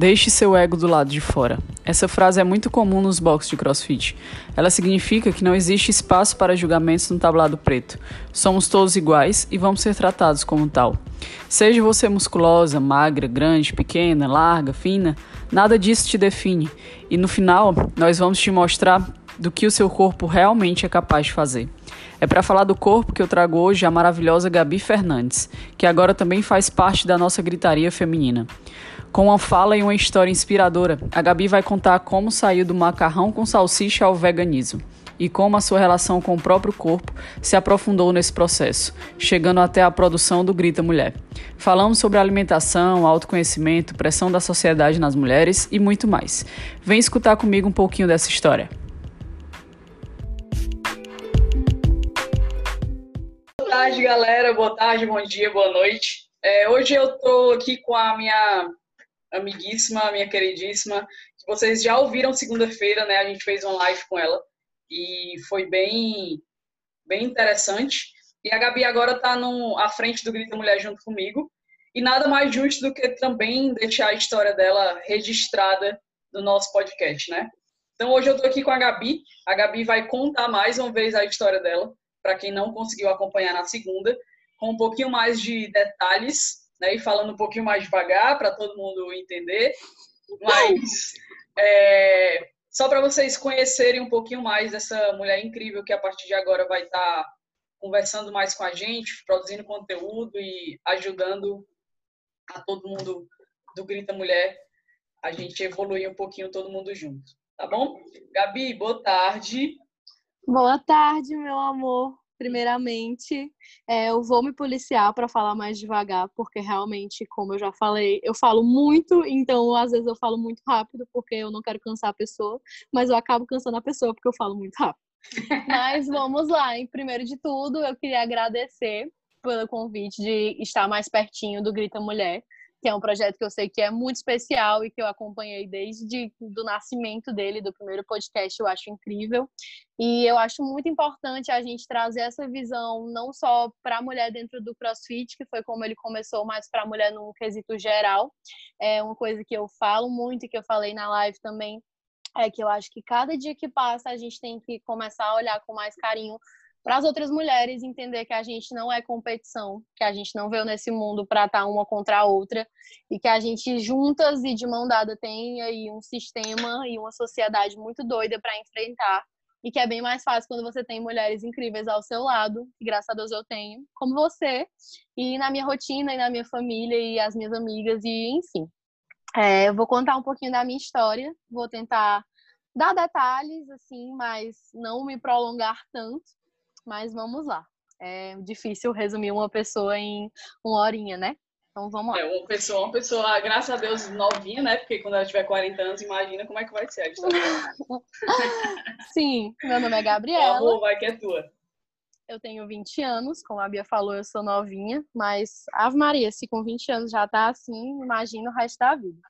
Deixe seu ego do lado de fora. Essa frase é muito comum nos boxes de crossfit. Ela significa que não existe espaço para julgamentos no tablado preto. Somos todos iguais e vamos ser tratados como tal. Seja você musculosa, magra, grande, pequena, larga, fina, nada disso te define. E no final, nós vamos te mostrar do que o seu corpo realmente é capaz de fazer. É para falar do corpo que eu trago hoje a maravilhosa Gabi Fernandes, que agora também faz parte da nossa gritaria feminina. Com uma fala e uma história inspiradora, a Gabi vai contar como saiu do macarrão com salsicha ao veganismo e como a sua relação com o próprio corpo se aprofundou nesse processo, chegando até a produção do Grita Mulher. Falamos sobre alimentação, autoconhecimento, pressão da sociedade nas mulheres e muito mais. Vem escutar comigo um pouquinho dessa história. tarde, galera. Boa tarde, bom dia, boa noite. É, hoje eu estou aqui com a minha amiguíssima, minha queridíssima, que vocês já ouviram segunda-feira, né? A gente fez uma live com ela e foi bem, bem interessante. E a Gabi agora está à frente do Grita Mulher junto comigo. E nada mais justo do que também deixar a história dela registrada no nosso podcast, né? Então hoje eu estou aqui com a Gabi. A Gabi vai contar mais uma vez a história dela para quem não conseguiu acompanhar na segunda, com um pouquinho mais de detalhes, né, e falando um pouquinho mais devagar para todo mundo entender. Mas é, só para vocês conhecerem um pouquinho mais dessa mulher incrível que a partir de agora vai estar tá conversando mais com a gente, produzindo conteúdo e ajudando a todo mundo do Grita Mulher a gente evoluir um pouquinho todo mundo junto, tá bom? Gabi, boa tarde. Boa tarde, meu amor. Primeiramente, é, eu vou me policiar para falar mais devagar, porque realmente, como eu já falei, eu falo muito, então às vezes eu falo muito rápido, porque eu não quero cansar a pessoa, mas eu acabo cansando a pessoa porque eu falo muito rápido. mas vamos lá, em primeiro de tudo, eu queria agradecer pelo convite de estar mais pertinho do Grita Mulher que é um projeto que eu sei que é muito especial e que eu acompanhei desde do nascimento dele, do primeiro podcast, eu acho incrível. E eu acho muito importante a gente trazer essa visão não só para a mulher dentro do CrossFit, que foi como ele começou, mas para a mulher num quesito geral. É uma coisa que eu falo muito e que eu falei na live também, é que eu acho que cada dia que passa a gente tem que começar a olhar com mais carinho para as outras mulheres entender que a gente não é competição, que a gente não veio nesse mundo para estar tá uma contra a outra e que a gente juntas e de mão dada tem aí um sistema e uma sociedade muito doida para enfrentar e que é bem mais fácil quando você tem mulheres incríveis ao seu lado, e graças a Deus eu tenho, como você, e na minha rotina e na minha família e as minhas amigas e enfim. É, eu vou contar um pouquinho da minha história, vou tentar dar detalhes assim, mas não me prolongar tanto mas vamos lá. É difícil resumir uma pessoa em uma horinha, né? Então vamos lá. É, uma pessoa, uma pessoa, graças a Deus, novinha, né? Porque quando ela tiver 40 anos, imagina como é que vai ser a. Sim, meu nome é Gabriela. Amor, vai que é tua. Eu tenho 20 anos, como a Bia falou, eu sou novinha, mas Ave Maria, se com 20 anos já tá assim, imagina o resto da vida.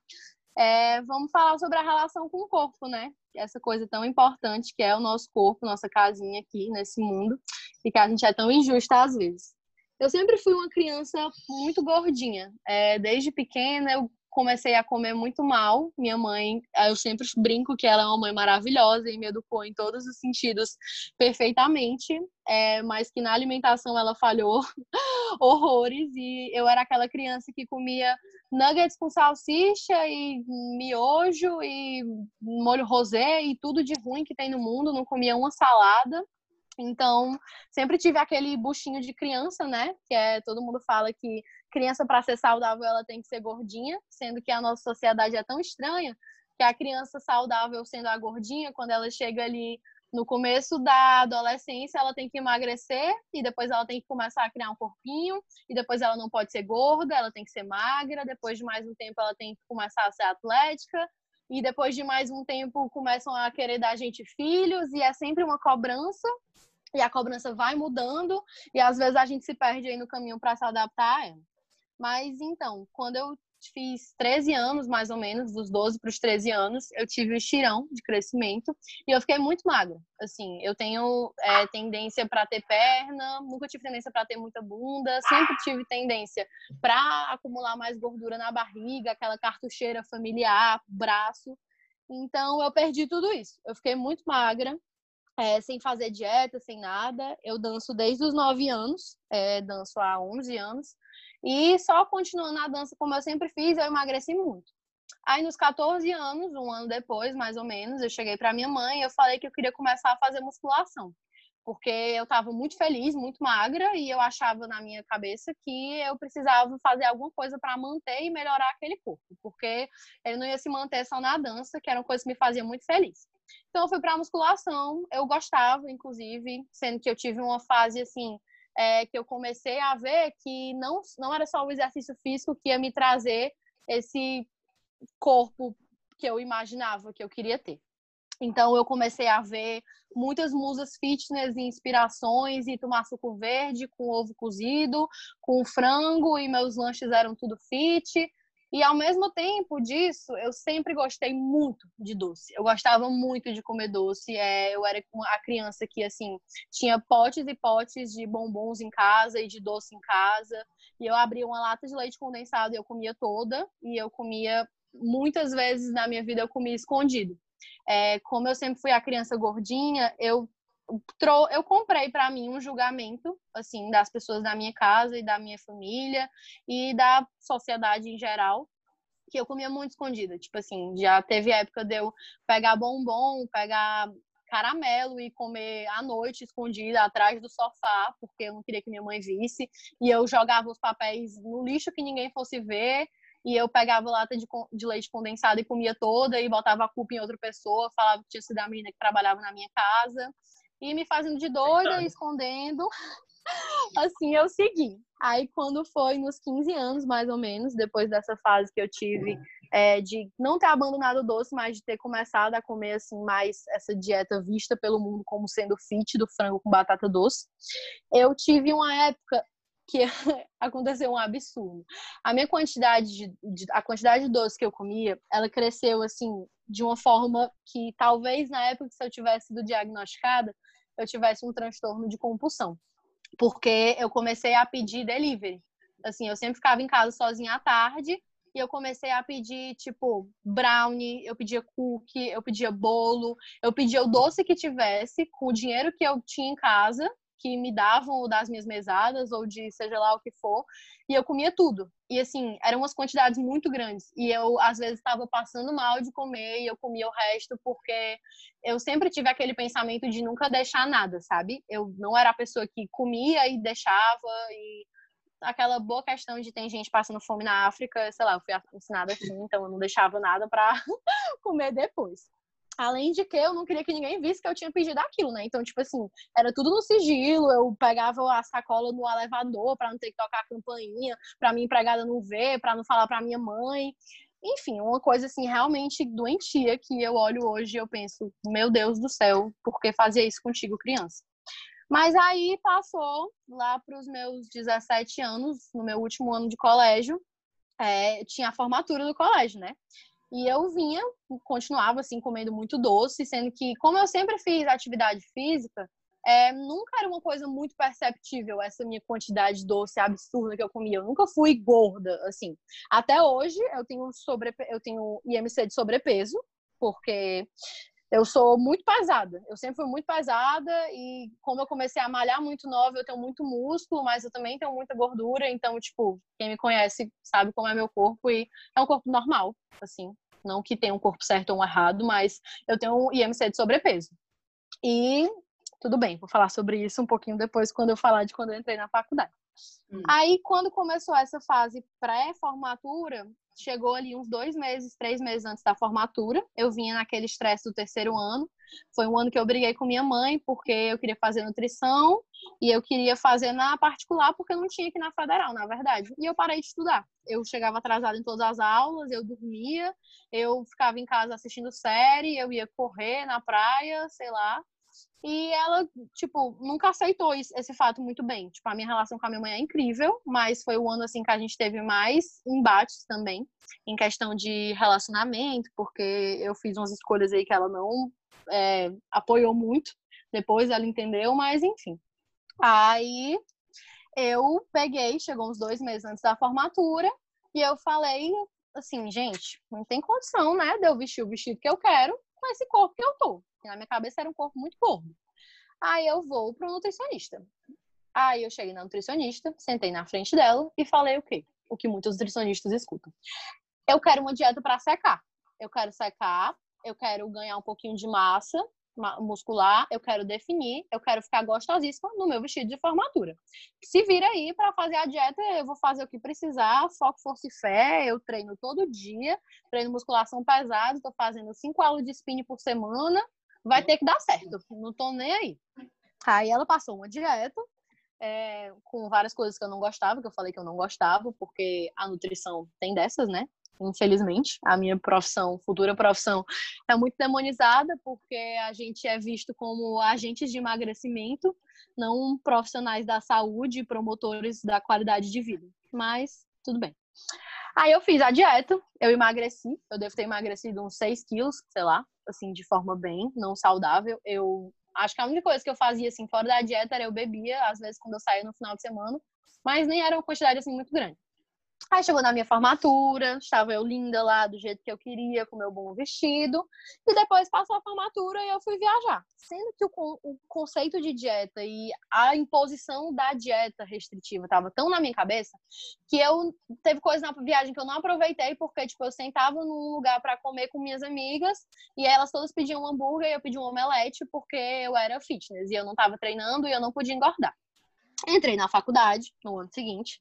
É, vamos falar sobre a relação com o corpo, né? Essa coisa tão importante que é o nosso corpo, nossa casinha aqui nesse mundo, e que a gente é tão injusta às vezes. Eu sempre fui uma criança muito gordinha. É, desde pequena eu comecei a comer muito mal. Minha mãe, eu sempre brinco que ela é uma mãe maravilhosa e me educou em todos os sentidos perfeitamente, é, mas que na alimentação ela falhou horrores e eu era aquela criança que comia nuggets com salsicha e miojo e molho rosé e tudo de ruim que tem no mundo, não comia uma salada. Então, sempre tive aquele buchinho de criança, né? Que é todo mundo fala que criança para ser saudável ela tem que ser gordinha, sendo que a nossa sociedade é tão estranha que a criança saudável sendo a gordinha, quando ela chega ali no começo da adolescência, ela tem que emagrecer e depois ela tem que começar a criar um corpinho e depois ela não pode ser gorda, ela tem que ser magra, depois de mais um tempo ela tem que começar a ser atlética e depois de mais um tempo começam a querer dar a gente filhos e é sempre uma cobrança e a cobrança vai mudando e às vezes a gente se perde aí no caminho para se adaptar ela. Mas então, quando eu fiz 13 anos, mais ou menos, dos 12 para os 13 anos, eu tive um estirão de crescimento e eu fiquei muito magra. Assim, eu tenho é, tendência para ter perna, nunca tive tendência para ter muita bunda, sempre tive tendência para acumular mais gordura na barriga, aquela cartucheira familiar, braço. Então, eu perdi tudo isso. Eu fiquei muito magra, é, sem fazer dieta, sem nada. Eu danço desde os 9 anos, é, danço há 11 anos. E só continuando a dança como eu sempre fiz, eu emagreci muito. Aí, nos 14 anos, um ano depois, mais ou menos, eu cheguei para minha mãe e eu falei que eu queria começar a fazer musculação. Porque eu estava muito feliz, muito magra, e eu achava na minha cabeça que eu precisava fazer alguma coisa para manter e melhorar aquele corpo. Porque ele não ia se manter só na dança, que era uma coisa que me fazia muito feliz. Então, eu fui para musculação, eu gostava, inclusive, sendo que eu tive uma fase assim é, que eu comecei a ver que não, não era só o exercício físico que ia me trazer esse corpo que eu imaginava que eu queria ter. Então eu comecei a ver muitas musas fitness e inspirações e tomar suco verde com ovo cozido, com frango e meus lanches eram tudo fit. E ao mesmo tempo disso, eu sempre gostei muito de doce. Eu gostava muito de comer doce. É, eu era a criança que, assim, tinha potes e potes de bombons em casa e de doce em casa. E eu abria uma lata de leite condensado e eu comia toda. E eu comia, muitas vezes na minha vida, eu comia escondido. É, como eu sempre fui a criança gordinha, eu eu comprei para mim um julgamento assim das pessoas da minha casa e da minha família e da sociedade em geral que eu comia muito escondida. Tipo assim já teve época de eu pegar bombom pegar caramelo e comer à noite escondida atrás do sofá porque eu não queria que minha mãe visse. E eu jogava os papéis no lixo que ninguém fosse ver e eu pegava lata de, de leite condensado e comia toda e botava a culpa em outra pessoa, falava que tinha sido a menina que trabalhava na minha casa e me fazendo de doida, escondendo. assim eu segui. Aí quando foi nos 15 anos, mais ou menos, depois dessa fase que eu tive é, de não ter abandonado o doce, mas de ter começado a comer assim mais essa dieta vista pelo mundo como sendo fit do frango com batata doce, eu tive uma época que aconteceu um absurdo. A minha quantidade de, de, a quantidade de doce que eu comia, ela cresceu assim de uma forma que talvez na época que se eu tivesse sido diagnosticada, eu tivesse um transtorno de compulsão. Porque eu comecei a pedir delivery. Assim, eu sempre ficava em casa sozinha à tarde e eu comecei a pedir, tipo, brownie, eu pedia cookie, eu pedia bolo, eu pedia o doce que tivesse com o dinheiro que eu tinha em casa que me davam ou das minhas mesadas ou de seja lá o que for, e eu comia tudo. E assim, eram umas quantidades muito grandes. E eu às vezes estava passando mal de comer e eu comia o resto porque eu sempre tive aquele pensamento de nunca deixar nada, sabe? Eu não era a pessoa que comia e deixava e aquela boa questão de tem gente passando fome na África, sei lá, eu fui ensinada assim, então eu não deixava nada para comer depois. Além de que eu não queria que ninguém visse que eu tinha pedido aquilo, né? Então, tipo assim, era tudo no sigilo, eu pegava a sacola no elevador para não ter que tocar a campainha, para minha empregada não ver, para não falar para minha mãe. Enfim, uma coisa assim realmente doentia que eu olho hoje e eu penso, meu Deus do céu, por que fazia isso contigo, criança? Mas aí passou lá para os meus 17 anos, no meu último ano de colégio, é, tinha a formatura do colégio, né? E eu vinha, continuava assim, comendo muito doce, sendo que, como eu sempre fiz atividade física, é, nunca era uma coisa muito perceptível essa minha quantidade de doce absurda que eu comia. Eu nunca fui gorda, assim. Até hoje eu tenho, sobre, eu tenho IMC de sobrepeso, porque eu sou muito pesada. Eu sempre fui muito pesada e como eu comecei a malhar muito nova, eu tenho muito músculo, mas eu também tenho muita gordura, então, tipo, quem me conhece sabe como é meu corpo e é um corpo normal, assim. Não que tenha um corpo certo ou um errado, mas eu tenho um IMC de sobrepeso. E tudo bem, vou falar sobre isso um pouquinho depois, quando eu falar de quando eu entrei na faculdade. Hum. Aí, quando começou essa fase pré-formatura, chegou ali uns dois meses, três meses antes da formatura. Eu vinha naquele estresse do terceiro ano. Foi um ano que eu briguei com minha mãe, porque eu queria fazer nutrição e eu queria fazer na particular, porque eu não tinha aqui na federal, na verdade. E eu parei de estudar. Eu chegava atrasada em todas as aulas, eu dormia, eu ficava em casa assistindo série, eu ia correr na praia, sei lá. E ela, tipo, nunca aceitou esse fato muito bem. Tipo, a minha relação com a minha mãe é incrível, mas foi o ano, assim, que a gente teve mais embates também, em questão de relacionamento, porque eu fiz umas escolhas aí que ela não é, apoiou muito. Depois ela entendeu, mas enfim. Aí eu peguei, chegou uns dois meses antes da formatura, e eu falei assim, gente, não tem condição, né, de eu vestir o vestido que eu quero com esse corpo que eu tô. Na minha cabeça era um corpo muito gordo. Aí eu vou pro nutricionista. Aí eu cheguei na nutricionista, sentei na frente dela e falei o quê? O que muitos nutricionistas escutam. Eu quero uma dieta para secar. Eu quero secar, eu quero ganhar um pouquinho de massa muscular, eu quero definir, eu quero ficar gostosíssima no meu vestido de formatura. Se vira aí para fazer a dieta, eu vou fazer o que precisar, foco, força e fé, eu treino todo dia, treino musculação pesada, estou fazendo cinco aulas de spinning por semana, vai ter que dar certo, não tô nem aí. Aí ela passou uma dieta, é, com várias coisas que eu não gostava, que eu falei que eu não gostava, porque a nutrição tem dessas, né? infelizmente. A minha profissão, futura profissão, é muito demonizada porque a gente é visto como agentes de emagrecimento, não profissionais da saúde, promotores da qualidade de vida. Mas tudo bem. Aí eu fiz a dieta, eu emagreci, eu devo ter emagrecido uns 6 quilos, sei lá, assim, de forma bem, não saudável. Eu acho que a única coisa que eu fazia, assim, fora da dieta era eu bebia, às vezes, quando eu saía no final de semana, mas nem era uma quantidade, assim, muito grande. Aí chegou na minha formatura, estava eu linda lá do jeito que eu queria, com meu bom vestido. E depois passou a formatura e eu fui viajar. Sendo que o, o conceito de dieta e a imposição da dieta restritiva estava tão na minha cabeça que eu teve coisa na viagem que eu não aproveitei porque tipo eu sentava num lugar para comer com minhas amigas e elas todas pediam um hambúrguer e eu pedi um omelete porque eu era fitness e eu não estava treinando e eu não podia engordar. Entrei na faculdade no ano seguinte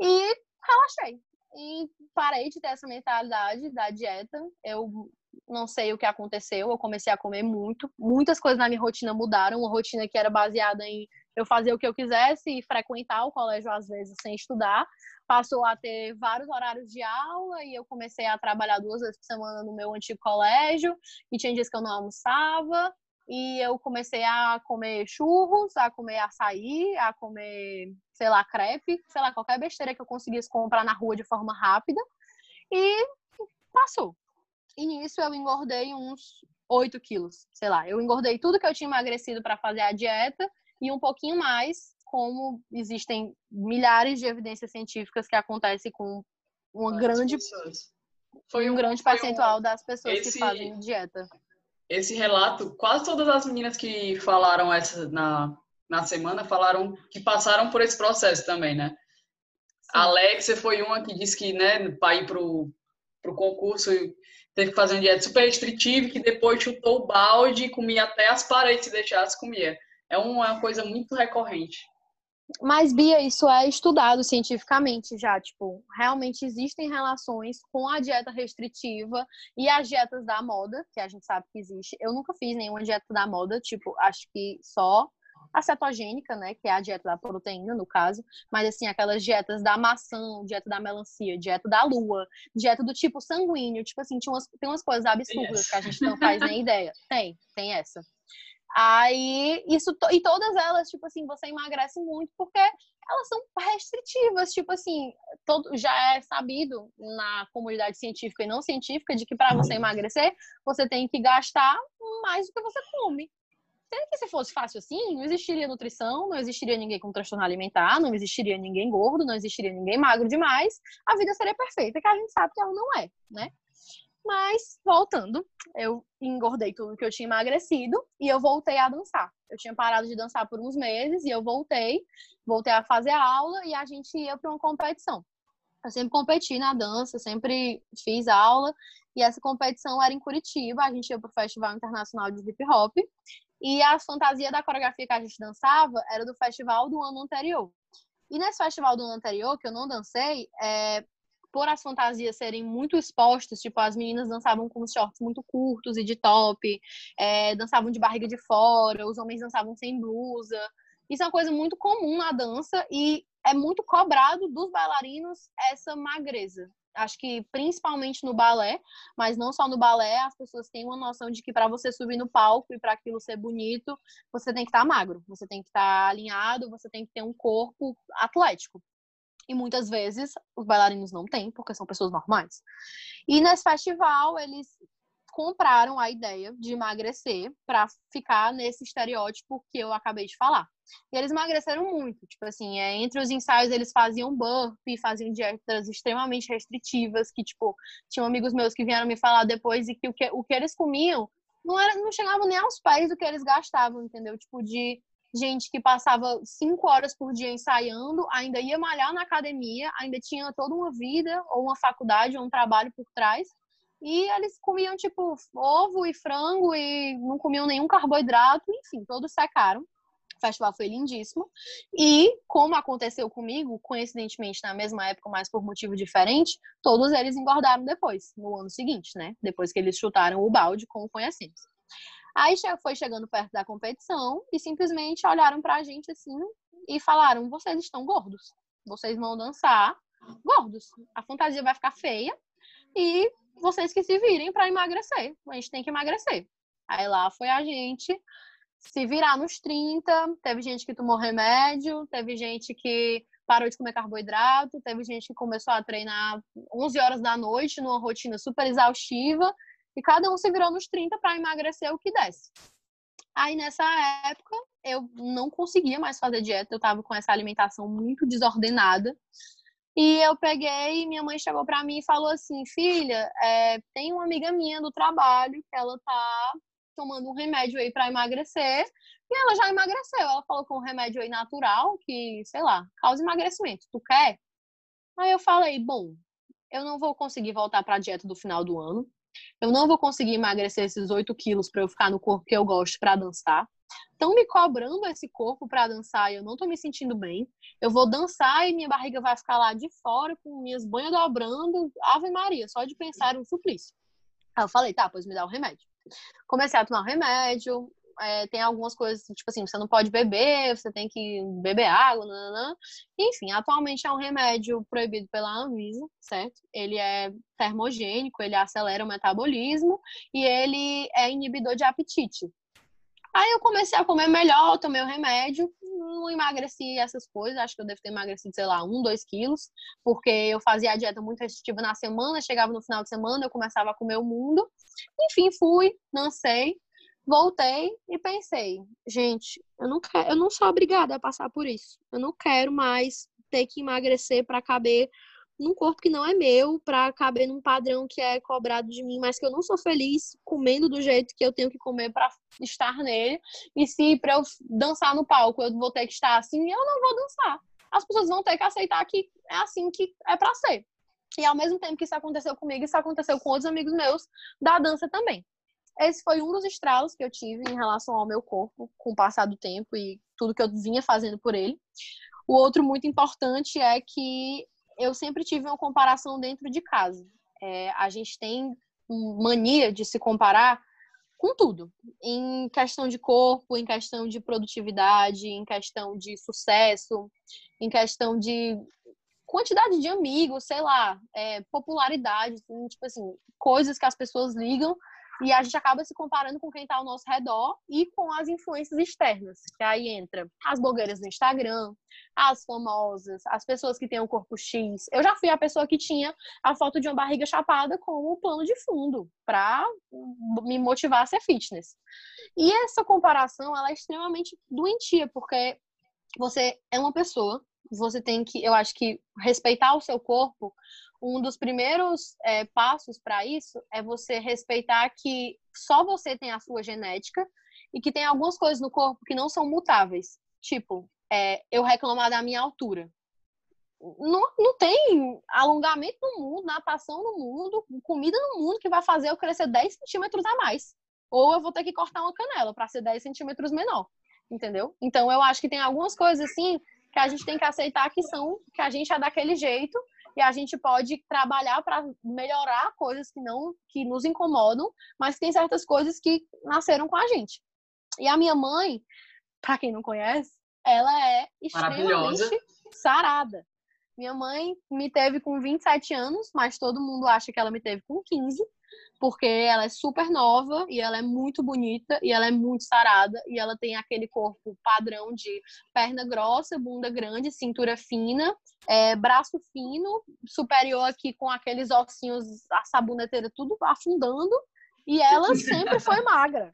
e relaxei. E parei de ter essa mentalidade da dieta. Eu não sei o que aconteceu, eu comecei a comer muito. Muitas coisas na minha rotina mudaram. Uma rotina que era baseada em eu fazer o que eu quisesse e frequentar o colégio às vezes sem estudar. Passou a ter vários horários de aula e eu comecei a trabalhar duas vezes por semana no meu antigo colégio. E tinha dias que eu não almoçava. E eu comecei a comer churros, a comer açaí, a comer, sei lá, crepe, sei lá, qualquer besteira que eu conseguisse comprar na rua de forma rápida. E passou. E nisso eu engordei uns 8 quilos, sei lá. Eu engordei tudo que eu tinha emagrecido para fazer a dieta e um pouquinho mais, como existem milhares de evidências científicas que acontecem com uma grande. Foi um, um grande percentual um... das pessoas Esse... que fazem dieta esse relato, quase todas as meninas que falaram essa na, na semana falaram que passaram por esse processo também, né? A Alexia foi uma que disse que, né, para ir pro, pro concurso, teve que fazer um dieta super restritivo, que depois chutou o balde e comia até as paredes se deixasse comia. É uma coisa muito recorrente. Mas, Bia, isso é estudado cientificamente já. Tipo, realmente existem relações com a dieta restritiva e as dietas da moda, que a gente sabe que existe. Eu nunca fiz nenhuma dieta da moda, tipo, acho que só a cetogênica, né, que é a dieta da proteína, no caso, mas assim, aquelas dietas da maçã, dieta da melancia, dieta da lua, dieta do tipo sanguíneo, tipo assim, umas, tem umas coisas absurdas que a gente não faz nem ideia. Tem, tem essa. Aí, isso, e todas elas, tipo assim, você emagrece muito porque elas são restritivas, tipo assim, todo, já é sabido na comunidade científica e não científica de que para você emagrecer, você tem que gastar mais do que você come. Sendo que se fosse fácil assim, não existiria nutrição, não existiria ninguém com transtorno alimentar, não existiria ninguém gordo, não existiria ninguém magro demais, a vida seria perfeita, que a gente sabe que ela não é, né? Mas, voltando, eu engordei tudo que eu tinha emagrecido e eu voltei a dançar. Eu tinha parado de dançar por uns meses e eu voltei, voltei a fazer aula e a gente ia para uma competição. Eu sempre competi na dança, sempre fiz aula e essa competição era em Curitiba. A gente ia para o Festival Internacional de Hip Hop e a fantasia da coreografia que a gente dançava era do festival do ano anterior. E nesse festival do ano anterior, que eu não dancei, é, por as fantasias serem muito expostas, tipo, as meninas dançavam com shorts muito curtos e de top, é, dançavam de barriga de fora, os homens dançavam sem blusa. Isso é uma coisa muito comum na dança e é muito cobrado dos bailarinos essa magreza. acho que principalmente no balé, mas não só no balé, as pessoas têm uma noção de que para você subir no palco e para aquilo ser bonito, você tem que estar tá magro, você tem que estar tá alinhado, você tem que ter um corpo atlético. E muitas vezes os bailarinos não têm, porque são pessoas normais. E nesse festival, eles compraram a ideia de emagrecer para ficar nesse estereótipo que eu acabei de falar. E eles emagreceram muito, tipo assim, é, entre os ensaios eles faziam burpee, faziam dietas extremamente restritivas, que tipo, tinham amigos meus que vieram me falar depois e que o que, o que eles comiam não era não chegava nem aos pés do que eles gastavam, entendeu? Tipo de gente que passava cinco horas por dia ensaiando, ainda ia malhar na academia, ainda tinha toda uma vida ou uma faculdade ou um trabalho por trás e eles comiam, tipo, ovo e frango e não comiam nenhum carboidrato, enfim, todos secaram. O festival foi lindíssimo. E, como aconteceu comigo, coincidentemente na mesma época, mas por motivo diferente, todos eles engordaram depois, no ano seguinte, né? Depois que eles chutaram o balde com o conhecemos. Aí foi chegando perto da competição e simplesmente olharam pra gente assim e falaram: vocês estão gordos. Vocês vão dançar gordos. A fantasia vai ficar feia e vocês que se virem para emagrecer. A gente tem que emagrecer. Aí lá foi a gente se virar nos 30. Teve gente que tomou remédio, teve gente que parou de comer carboidrato, teve gente que começou a treinar 11 horas da noite numa rotina super exaustiva. E cada um se virou nos 30 para emagrecer o que desse. Aí nessa época eu não conseguia mais fazer dieta, eu tava com essa alimentação muito desordenada. E eu peguei, minha mãe chegou para mim e falou assim: Filha, é, tem uma amiga minha do trabalho que ela tá tomando um remédio aí para emagrecer. E ela já emagreceu. Ela falou com um remédio aí natural que, sei lá, causa emagrecimento. Tu quer? Aí eu falei: Bom, eu não vou conseguir voltar para a dieta do final do ano. Eu não vou conseguir emagrecer esses 8 quilos para eu ficar no corpo que eu gosto para dançar estão me cobrando esse corpo para dançar e eu não tô me sentindo bem. Eu vou dançar e minha barriga vai ficar lá de fora com minhas banhas dobrando. Ave Maria, só de pensar um suplício. Aí eu falei, tá, pois me dá o remédio. Comecei a tomar o remédio. É, tem algumas coisas, tipo assim, você não pode beber, você tem que beber água, nananã. Enfim, atualmente é um remédio proibido pela Anvisa, certo? Ele é termogênico, ele acelera o metabolismo e ele é inibidor de apetite. Aí eu comecei a comer melhor, tomei o remédio, não emagreci essas coisas, acho que eu devo ter emagrecido, sei lá, um, dois quilos, porque eu fazia a dieta muito restritiva na semana, chegava no final de semana, eu começava a comer o mundo. Enfim, fui, não sei, voltei e pensei, gente, eu não quero, eu não sou obrigada a passar por isso. Eu não quero mais ter que emagrecer para caber num corpo que não é meu, para caber num padrão que é cobrado de mim, mas que eu não sou feliz comendo do jeito que eu tenho que comer para estar nele. E se para eu dançar no palco eu vou ter que estar assim, eu não vou dançar. As pessoas vão ter que aceitar que é assim que é para ser. E ao mesmo tempo que isso aconteceu comigo, isso aconteceu com outros amigos meus da dança também. Esse foi um dos estralos que eu tive em relação ao meu corpo com o passar do tempo e tudo que eu vinha fazendo por ele. O outro muito importante é que eu sempre tive uma comparação dentro de casa. É, a gente tem mania de se comparar com tudo, em questão de corpo, em questão de produtividade, em questão de sucesso, em questão de quantidade de amigos, sei lá, é, popularidade, assim, tipo assim, coisas que as pessoas ligam e a gente acaba se comparando com quem está ao nosso redor e com as influências externas, que aí entra as blogueiras do Instagram, as famosas, as pessoas que têm o um corpo X. Eu já fui a pessoa que tinha a foto de uma barriga chapada com o plano de fundo para me motivar a ser fitness. E essa comparação, ela é extremamente doentia, porque você é uma pessoa, você tem que, eu acho que respeitar o seu corpo um dos primeiros é, passos para isso é você respeitar que só você tem a sua genética e que tem algumas coisas no corpo que não são mutáveis. Tipo, é, eu reclamar da minha altura. Não, não tem alongamento no mundo, natação no mundo, comida no mundo que vai fazer eu crescer 10 centímetros a mais. Ou eu vou ter que cortar uma canela para ser 10 centímetros menor. Entendeu? Então eu acho que tem algumas coisas assim que a gente tem que aceitar que são, que a gente é daquele jeito e a gente pode trabalhar para melhorar coisas que não que nos incomodam, mas tem certas coisas que nasceram com a gente. E a minha mãe, para quem não conhece, ela é extremamente sarada. Minha mãe me teve com 27 anos, mas todo mundo acha que ela me teve com 15, porque ela é super nova e ela é muito bonita e ela é muito sarada e ela tem aquele corpo padrão de perna grossa, bunda grande, cintura fina, é, braço fino, superior aqui com aqueles ossinhos, a saboneteira tudo afundando e ela sempre foi magra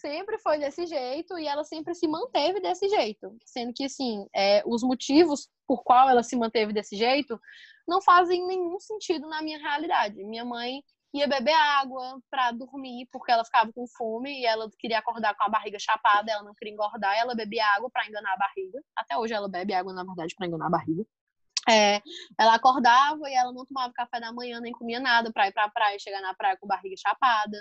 sempre foi desse jeito e ela sempre se manteve desse jeito. Sendo que, assim, é, os motivos por qual ela se manteve desse jeito não fazem nenhum sentido na minha realidade. Minha mãe ia beber água para dormir porque ela ficava com fome e ela queria acordar com a barriga chapada, ela não queria engordar, ela bebia água para enganar a barriga. Até hoje ela bebe água, na verdade, para enganar a barriga. É, ela acordava e ela não tomava café da manhã, nem comia nada para ir para a praia, chegar na praia com barriga chapada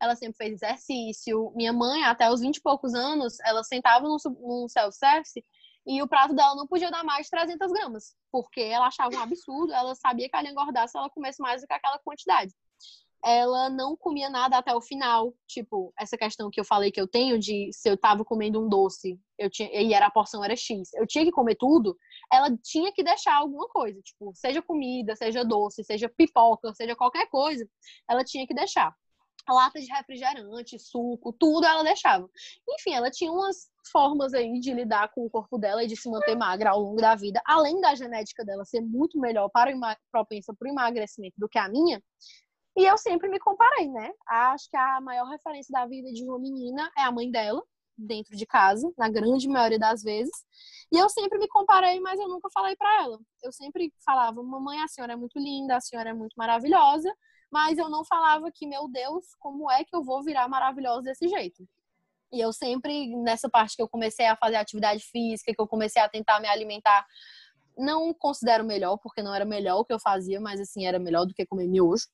ela sempre fez exercício. Minha mãe, até os 20 e poucos anos, ela sentava num, self-service e o prato dela não podia dar mais de 300 gramas, porque ela achava um absurdo, ela sabia que ela ia engordar se ela comesse mais do que aquela quantidade. Ela não comia nada até o final, tipo, essa questão que eu falei que eu tenho de se eu tava comendo um doce, eu tinha, e era a porção era X, eu tinha que comer tudo, ela tinha que deixar alguma coisa, tipo, seja comida, seja doce, seja pipoca, seja qualquer coisa, ela tinha que deixar lata de refrigerante, suco, tudo ela deixava. Enfim, ela tinha umas formas aí de lidar com o corpo dela e de se manter magra ao longo da vida, além da genética dela ser muito melhor para propensa para o emagrecimento do que a minha. E eu sempre me comparei, né? Acho que a maior referência da vida de uma menina é a mãe dela, dentro de casa, na grande maioria das vezes. E eu sempre me comparei, mas eu nunca falei para ela. Eu sempre falava: "Mamãe, a senhora é muito linda, a senhora é muito maravilhosa", mas eu não falava que, meu Deus, como é que eu vou virar maravilhosa desse jeito? E eu sempre, nessa parte que eu comecei a fazer atividade física, que eu comecei a tentar me alimentar, não considero melhor, porque não era melhor o que eu fazia, mas assim, era melhor do que comer miojo.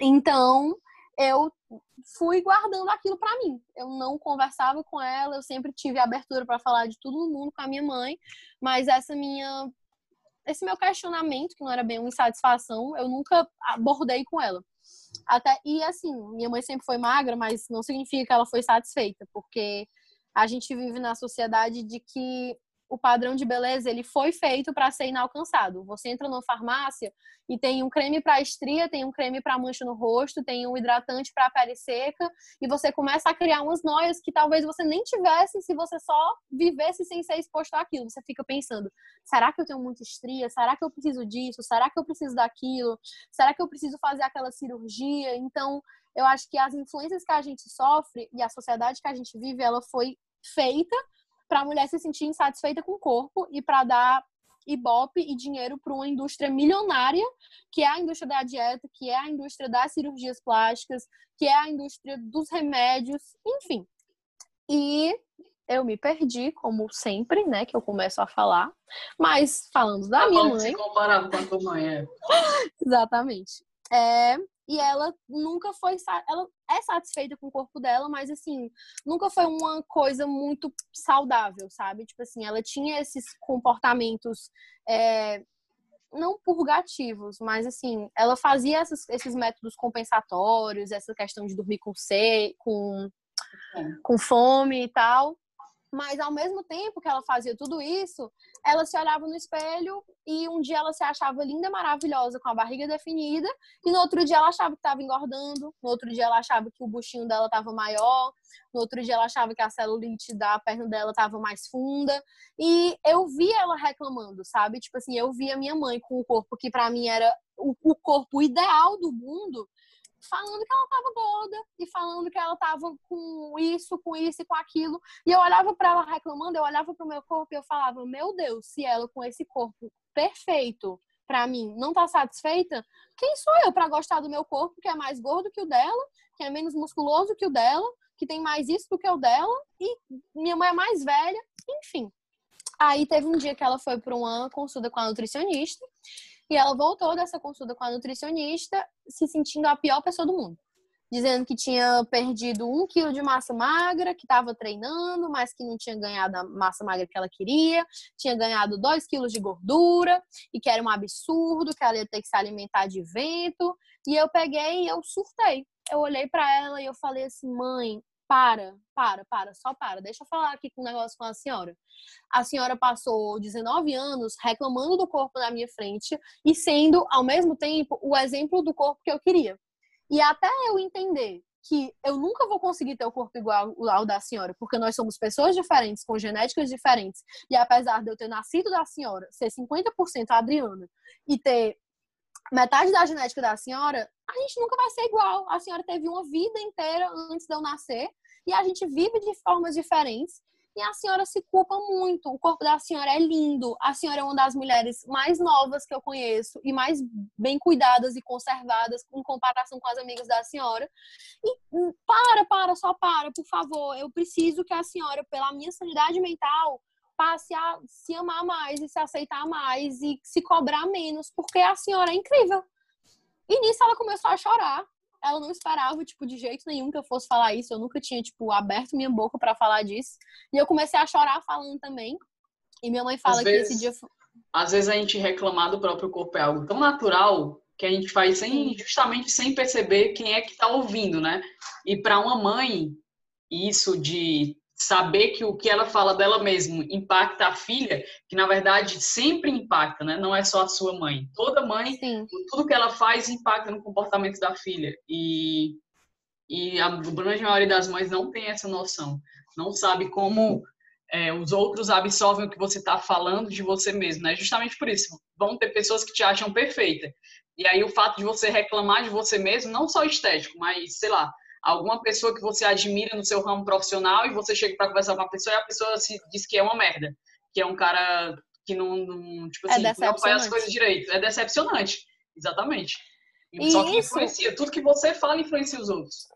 Então, eu fui guardando aquilo para mim. Eu não conversava com ela, eu sempre tive abertura para falar de tudo no mundo com a minha mãe, mas essa minha esse meu questionamento, que não era bem uma insatisfação, eu nunca abordei com ela. Até, e assim, minha mãe sempre foi magra, mas não significa que ela foi satisfeita, porque a gente vive na sociedade de que o padrão de beleza ele foi feito para ser inalcançado. Você entra numa farmácia e tem um creme para estria, tem um creme para mancha no rosto, tem um hidratante para pele seca e você começa a criar umas noias que talvez você nem tivesse se você só vivesse sem ser exposto àquilo. Você fica pensando: será que eu tenho muita estria? Será que eu preciso disso? Será que eu preciso daquilo? Será que eu preciso fazer aquela cirurgia? Então, eu acho que as influências que a gente sofre e a sociedade que a gente vive, ela foi feita para a mulher se sentir insatisfeita com o corpo e para dar ibope e dinheiro para uma indústria milionária, que é a indústria da dieta, que é a indústria das cirurgias plásticas, que é a indústria dos remédios, enfim. E eu me perdi, como sempre, né, que eu começo a falar, mas falando da tá minha mãe. Se com a tua mãe, é. Exatamente. É, e ela nunca foi ela é satisfeita com o corpo dela, mas assim, nunca foi uma coisa muito saudável, sabe? Tipo assim, ela tinha esses comportamentos é, não purgativos, mas assim, ela fazia esses, esses métodos compensatórios, essa questão de dormir com sede, com, com fome e tal. Mas ao mesmo tempo que ela fazia tudo isso, ela se olhava no espelho e um dia ela se achava linda, maravilhosa, com a barriga definida, e no outro dia ela achava que estava engordando, no outro dia ela achava que o buchinho dela estava maior, no outro dia ela achava que a celulite da perna dela estava mais funda, e eu via ela reclamando, sabe? Tipo assim, eu via minha mãe com o corpo que para mim era o, o corpo ideal do mundo, falando que ela tava gorda e falando que ela tava com isso, com isso e com aquilo. E eu olhava para ela reclamando, eu olhava pro meu corpo e eu falava: "Meu Deus, se ela com esse corpo perfeito para mim não tá satisfeita, quem sou eu para gostar do meu corpo que é mais gordo que o dela, que é menos musculoso que o dela, que tem mais isso do que o dela e minha mãe é mais velha, enfim. Aí teve um dia que ela foi para uma consulta com a nutricionista e ela voltou dessa consulta com a nutricionista se sentindo a pior pessoa do mundo. Dizendo que tinha perdido um quilo de massa magra, que estava treinando, mas que não tinha ganhado a massa magra que ela queria, tinha ganhado dois quilos de gordura, e que era um absurdo, que ela ia ter que se alimentar de vento. E eu peguei e eu surtei. Eu olhei para ela e eu falei assim, mãe, para, para, para, só para. Deixa eu falar aqui com um negócio com a senhora. A senhora passou 19 anos reclamando do corpo na minha frente e sendo, ao mesmo tempo, o exemplo do corpo que eu queria. E até eu entender que eu nunca vou conseguir ter o corpo igual ao da senhora, porque nós somos pessoas diferentes, com genéticas diferentes. E apesar de eu ter nascido da senhora, ser 50% Adriana, e ter metade da genética da senhora, a gente nunca vai ser igual. A senhora teve uma vida inteira antes de eu nascer e a gente vive de formas diferentes. E a senhora se culpa muito. O corpo da senhora é lindo. A senhora é uma das mulheres mais novas que eu conheço e mais bem cuidadas e conservadas em comparação com as amigas da senhora. E hum, para, para, só para, por favor. Eu preciso que a senhora, pela minha sanidade mental, passe a se amar mais e se aceitar mais e se cobrar menos, porque a senhora é incrível. E nisso ela começou a chorar. Ela não esperava, tipo, de jeito nenhum que eu fosse falar isso. Eu nunca tinha, tipo, aberto minha boca para falar disso. E eu comecei a chorar falando também. E minha mãe fala às que vezes, esse dia. Às vezes a gente reclamar do próprio corpo é algo tão natural que a gente faz sem, justamente sem perceber quem é que tá ouvindo, né? E para uma mãe, isso de saber que o que ela fala dela mesma impacta a filha, que na verdade sempre impacta, né? Não é só a sua mãe. Toda mãe, Sim. tudo que ela faz impacta no comportamento da filha. E, e a grande maioria das mães não tem essa noção. Não sabe como é, os outros absorvem o que você está falando de você mesmo, né? Justamente por isso. Vão ter pessoas que te acham perfeita. E aí o fato de você reclamar de você mesmo, não só estético, mas, sei lá, alguma pessoa que você admira no seu ramo profissional e você chega para conversar com a pessoa e a pessoa se diz que é uma merda, que é um cara que não, não tipo É assim, não faz as coisas direito. É decepcionante, exatamente. E só que isso- influencia, tudo que você fala influencia os outros.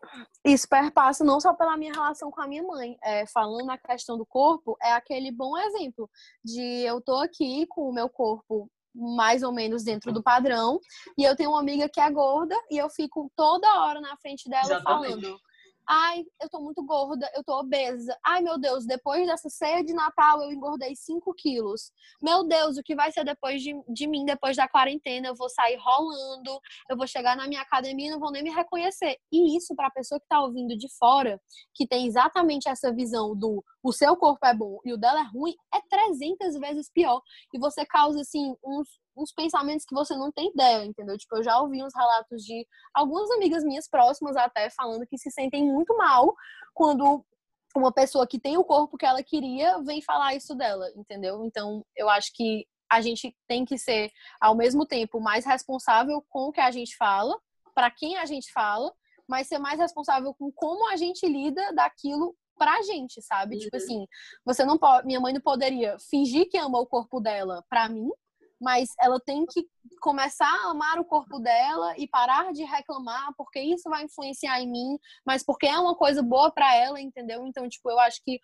Isso perpassa não só pela minha relação com a minha mãe. É, falando na questão do corpo, é aquele bom exemplo de eu tô aqui com o meu corpo mais ou menos dentro do padrão e eu tenho uma amiga que é gorda e eu fico toda hora na frente dela Exatamente. falando Ai, eu tô muito gorda, eu tô obesa. Ai, meu Deus, depois dessa ceia de Natal eu engordei 5 quilos. Meu Deus, o que vai ser depois de, de mim, depois da quarentena? Eu vou sair rolando, eu vou chegar na minha academia e não vão nem me reconhecer. E isso, pra pessoa que tá ouvindo de fora, que tem exatamente essa visão do o seu corpo é bom e o dela é ruim, é 300 vezes pior. E você causa, assim, uns, uns pensamentos que você não tem ideia, entendeu? Tipo, eu já ouvi uns relatos de algumas amigas minhas próximas até falando que se sentem muito mal quando uma pessoa que tem o corpo que ela queria vem falar isso dela, entendeu? Então, eu acho que a gente tem que ser, ao mesmo tempo, mais responsável com o que a gente fala, para quem a gente fala, mas ser mais responsável com como a gente lida daquilo pra gente, sabe? Uhum. Tipo assim, você não pode, minha mãe não poderia fingir que ama o corpo dela pra mim, mas ela tem que começar a amar o corpo dela e parar de reclamar porque isso vai influenciar em mim, mas porque é uma coisa boa pra ela, entendeu? Então, tipo, eu acho que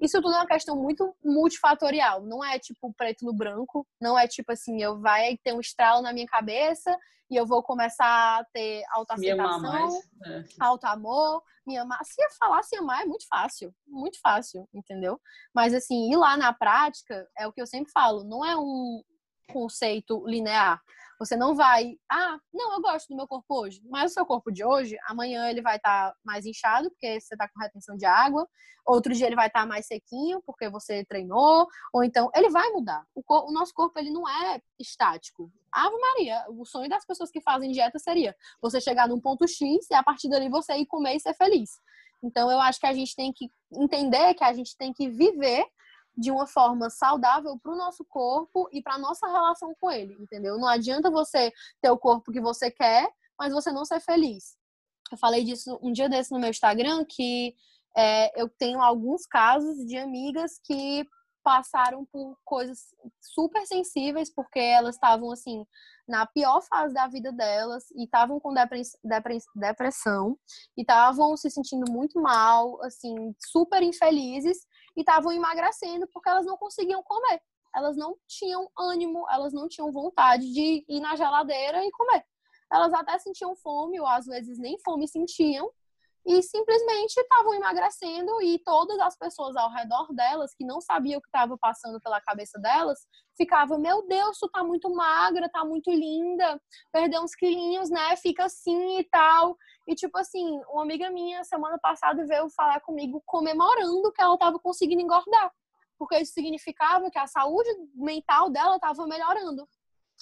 isso tudo é uma questão muito multifatorial, não é tipo preto no branco, não é tipo assim, eu vai ter um estralo na minha cabeça e eu vou começar a ter autoaceitação. É. alto amor, me amar. Se eu falar se amar é muito fácil, muito fácil, entendeu? Mas assim, ir lá na prática é o que eu sempre falo, não é um conceito linear. Você não vai, ah, não, eu gosto do meu corpo hoje, mas o seu corpo de hoje, amanhã ele vai estar mais inchado, porque você está com retenção de água, outro dia ele vai estar mais sequinho, porque você treinou, ou então ele vai mudar. O, cor- o nosso corpo, ele não é estático. Ave Maria, o sonho das pessoas que fazem dieta seria você chegar num ponto X e a partir dali você ir comer e ser feliz. Então eu acho que a gente tem que entender que a gente tem que viver de uma forma saudável para o nosso corpo e para nossa relação com ele, entendeu? Não adianta você ter o corpo que você quer, mas você não ser feliz. Eu falei disso um dia desse no meu Instagram que é, eu tenho alguns casos de amigas que passaram por coisas super sensíveis porque elas estavam assim na pior fase da vida delas e estavam com depress- depress- depressão e estavam se sentindo muito mal, assim, super infelizes e estavam emagrecendo porque elas não conseguiam comer. Elas não tinham ânimo, elas não tinham vontade de ir na geladeira e comer. Elas até sentiam fome, ou às vezes nem fome sentiam, e simplesmente estavam emagrecendo e todas as pessoas ao redor delas que não sabiam o que estava passando pela cabeça delas ficavam meu Deus tu tá muito magra tá muito linda perdeu uns quilinhos né fica assim e tal. E tipo assim uma amiga minha semana passada veio falar comigo comemorando que ela estava conseguindo engordar porque isso significava que a saúde mental dela estava melhorando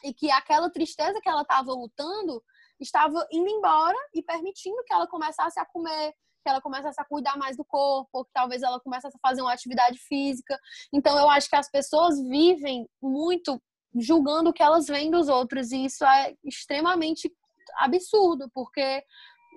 e que aquela tristeza que ela estava lutando estava indo embora e permitindo que ela começasse a comer, que ela começasse a cuidar mais do corpo, que talvez ela começasse a fazer uma atividade física. Então eu acho que as pessoas vivem muito julgando o que elas veem dos outros e isso é extremamente absurdo, porque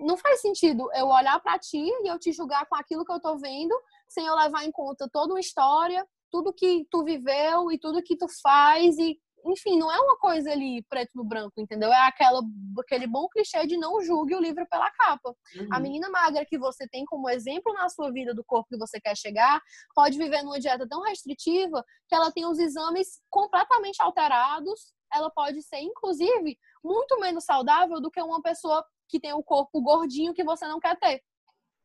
não faz sentido eu olhar para ti e eu te julgar com aquilo que eu tô vendo, sem eu levar em conta toda uma história, tudo que tu viveu e tudo que tu faz e enfim, não é uma coisa ali preto no branco, entendeu? É aquela, aquele bom clichê de não julgue o livro pela capa. Uhum. A menina magra que você tem como exemplo na sua vida do corpo que você quer chegar, pode viver numa dieta tão restritiva que ela tem os exames completamente alterados. Ela pode ser, inclusive, muito menos saudável do que uma pessoa que tem o corpo gordinho que você não quer ter.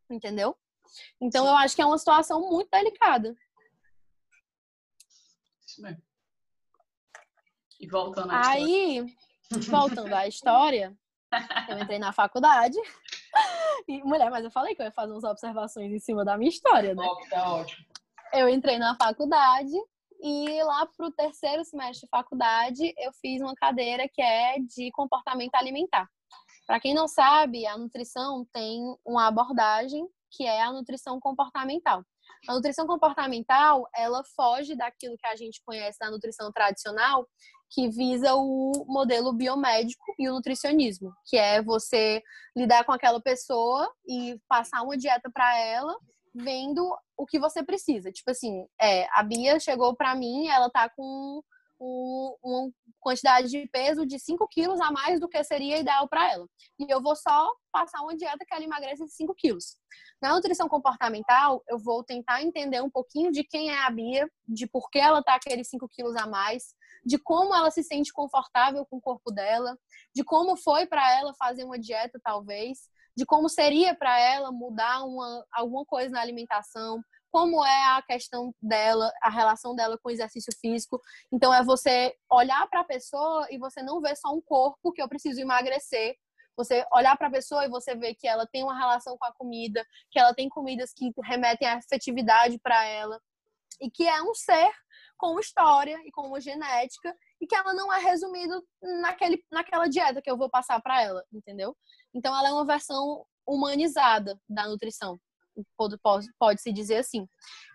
Entendeu? Então, eu acho que é uma situação muito delicada. Isso mesmo. E voltando à Aí, voltando à história, eu entrei na faculdade. E, mulher, mas eu falei que eu ia fazer umas observações em cima da minha história, né? Óbvio, tá ótimo. Eu entrei na faculdade e lá pro terceiro semestre de faculdade eu fiz uma cadeira que é de comportamento alimentar. Para quem não sabe, a nutrição tem uma abordagem que é a nutrição comportamental. A nutrição comportamental, ela foge daquilo que a gente conhece da nutrição tradicional, que visa o modelo biomédico e o nutricionismo, que é você lidar com aquela pessoa e passar uma dieta para ela, vendo o que você precisa. Tipo assim, é, a Bia chegou para mim, ela tá com um, uma quantidade de peso de 5 quilos a mais do que seria ideal para ela. E eu vou só passar uma dieta que ela emagrece 5 quilos. Na nutrição comportamental, eu vou tentar entender um pouquinho de quem é a Bia, de por que ela tá aqueles 5 quilos a mais, de como ela se sente confortável com o corpo dela, de como foi para ela fazer uma dieta, talvez, de como seria para ela mudar uma, alguma coisa na alimentação, como é a questão dela, a relação dela com o exercício físico. Então é você olhar para a pessoa e você não ver só um corpo que eu preciso emagrecer. Você olhar para a pessoa e você ver que ela tem uma relação com a comida, que ela tem comidas que remetem à afetividade para ela e que é um ser com história e com uma genética e que ela não é resumido naquele, naquela dieta que eu vou passar para ela, entendeu? Então ela é uma versão humanizada da nutrição pode, pode se dizer assim.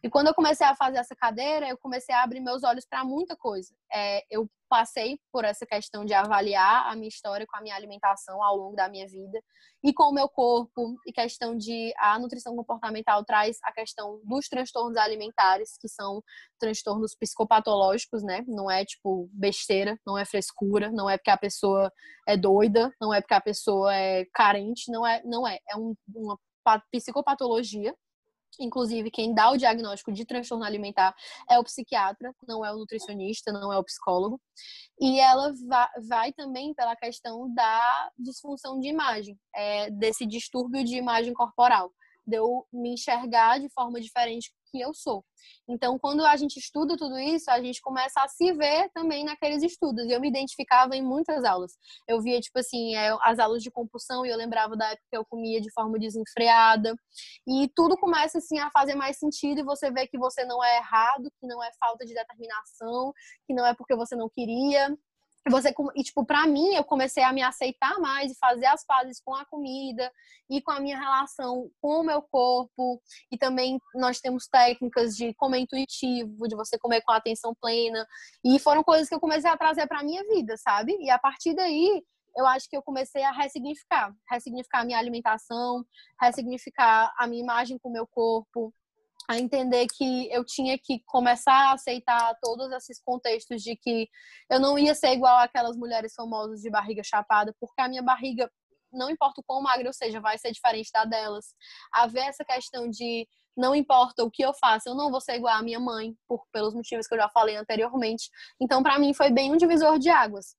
E quando eu comecei a fazer essa cadeira, eu comecei a abrir meus olhos para muita coisa. É, eu passei por essa questão de avaliar a minha história com a minha alimentação ao longo da minha vida e com o meu corpo e questão de a nutrição comportamental traz a questão dos transtornos alimentares que são transtornos psicopatológicos, né? Não é tipo besteira, não é frescura, não é porque a pessoa é doida, não é porque a pessoa é carente, não é, não é, é um, uma psicopatologia. Inclusive, quem dá o diagnóstico de transtorno alimentar é o psiquiatra, não é o nutricionista, não é o psicólogo. E ela vai também pela questão da disfunção de imagem, é, desse distúrbio de imagem corporal, de eu me enxergar de forma diferente que eu sou. Então, quando a gente estuda tudo isso, a gente começa a se ver também naqueles estudos. E eu me identificava em muitas aulas. Eu via, tipo assim, é, as aulas de compulsão e eu lembrava da época que eu comia de forma desenfreada. E tudo começa, assim, a fazer mais sentido e você vê que você não é errado, que não é falta de determinação, que não é porque você não queria, você e tipo para mim eu comecei a me aceitar mais e fazer as pazes com a comida e com a minha relação com o meu corpo. E também nós temos técnicas de comer intuitivo de você comer com atenção plena. E foram coisas que eu comecei a trazer para minha vida sabe? E a partir daí eu acho que eu comecei a ressignificar. Ressignificar a minha alimentação ressignificar a minha imagem com o meu corpo a entender que eu tinha que começar a aceitar todos esses contextos de que eu não ia ser igual aquelas mulheres famosas de barriga chapada, porque a minha barriga, não importa o quão magra eu seja, vai ser diferente da delas. Haver essa questão de não importa o que eu faça, eu não vou ser igual à minha mãe, por, pelos motivos que eu já falei anteriormente. Então, para mim, foi bem um divisor de águas.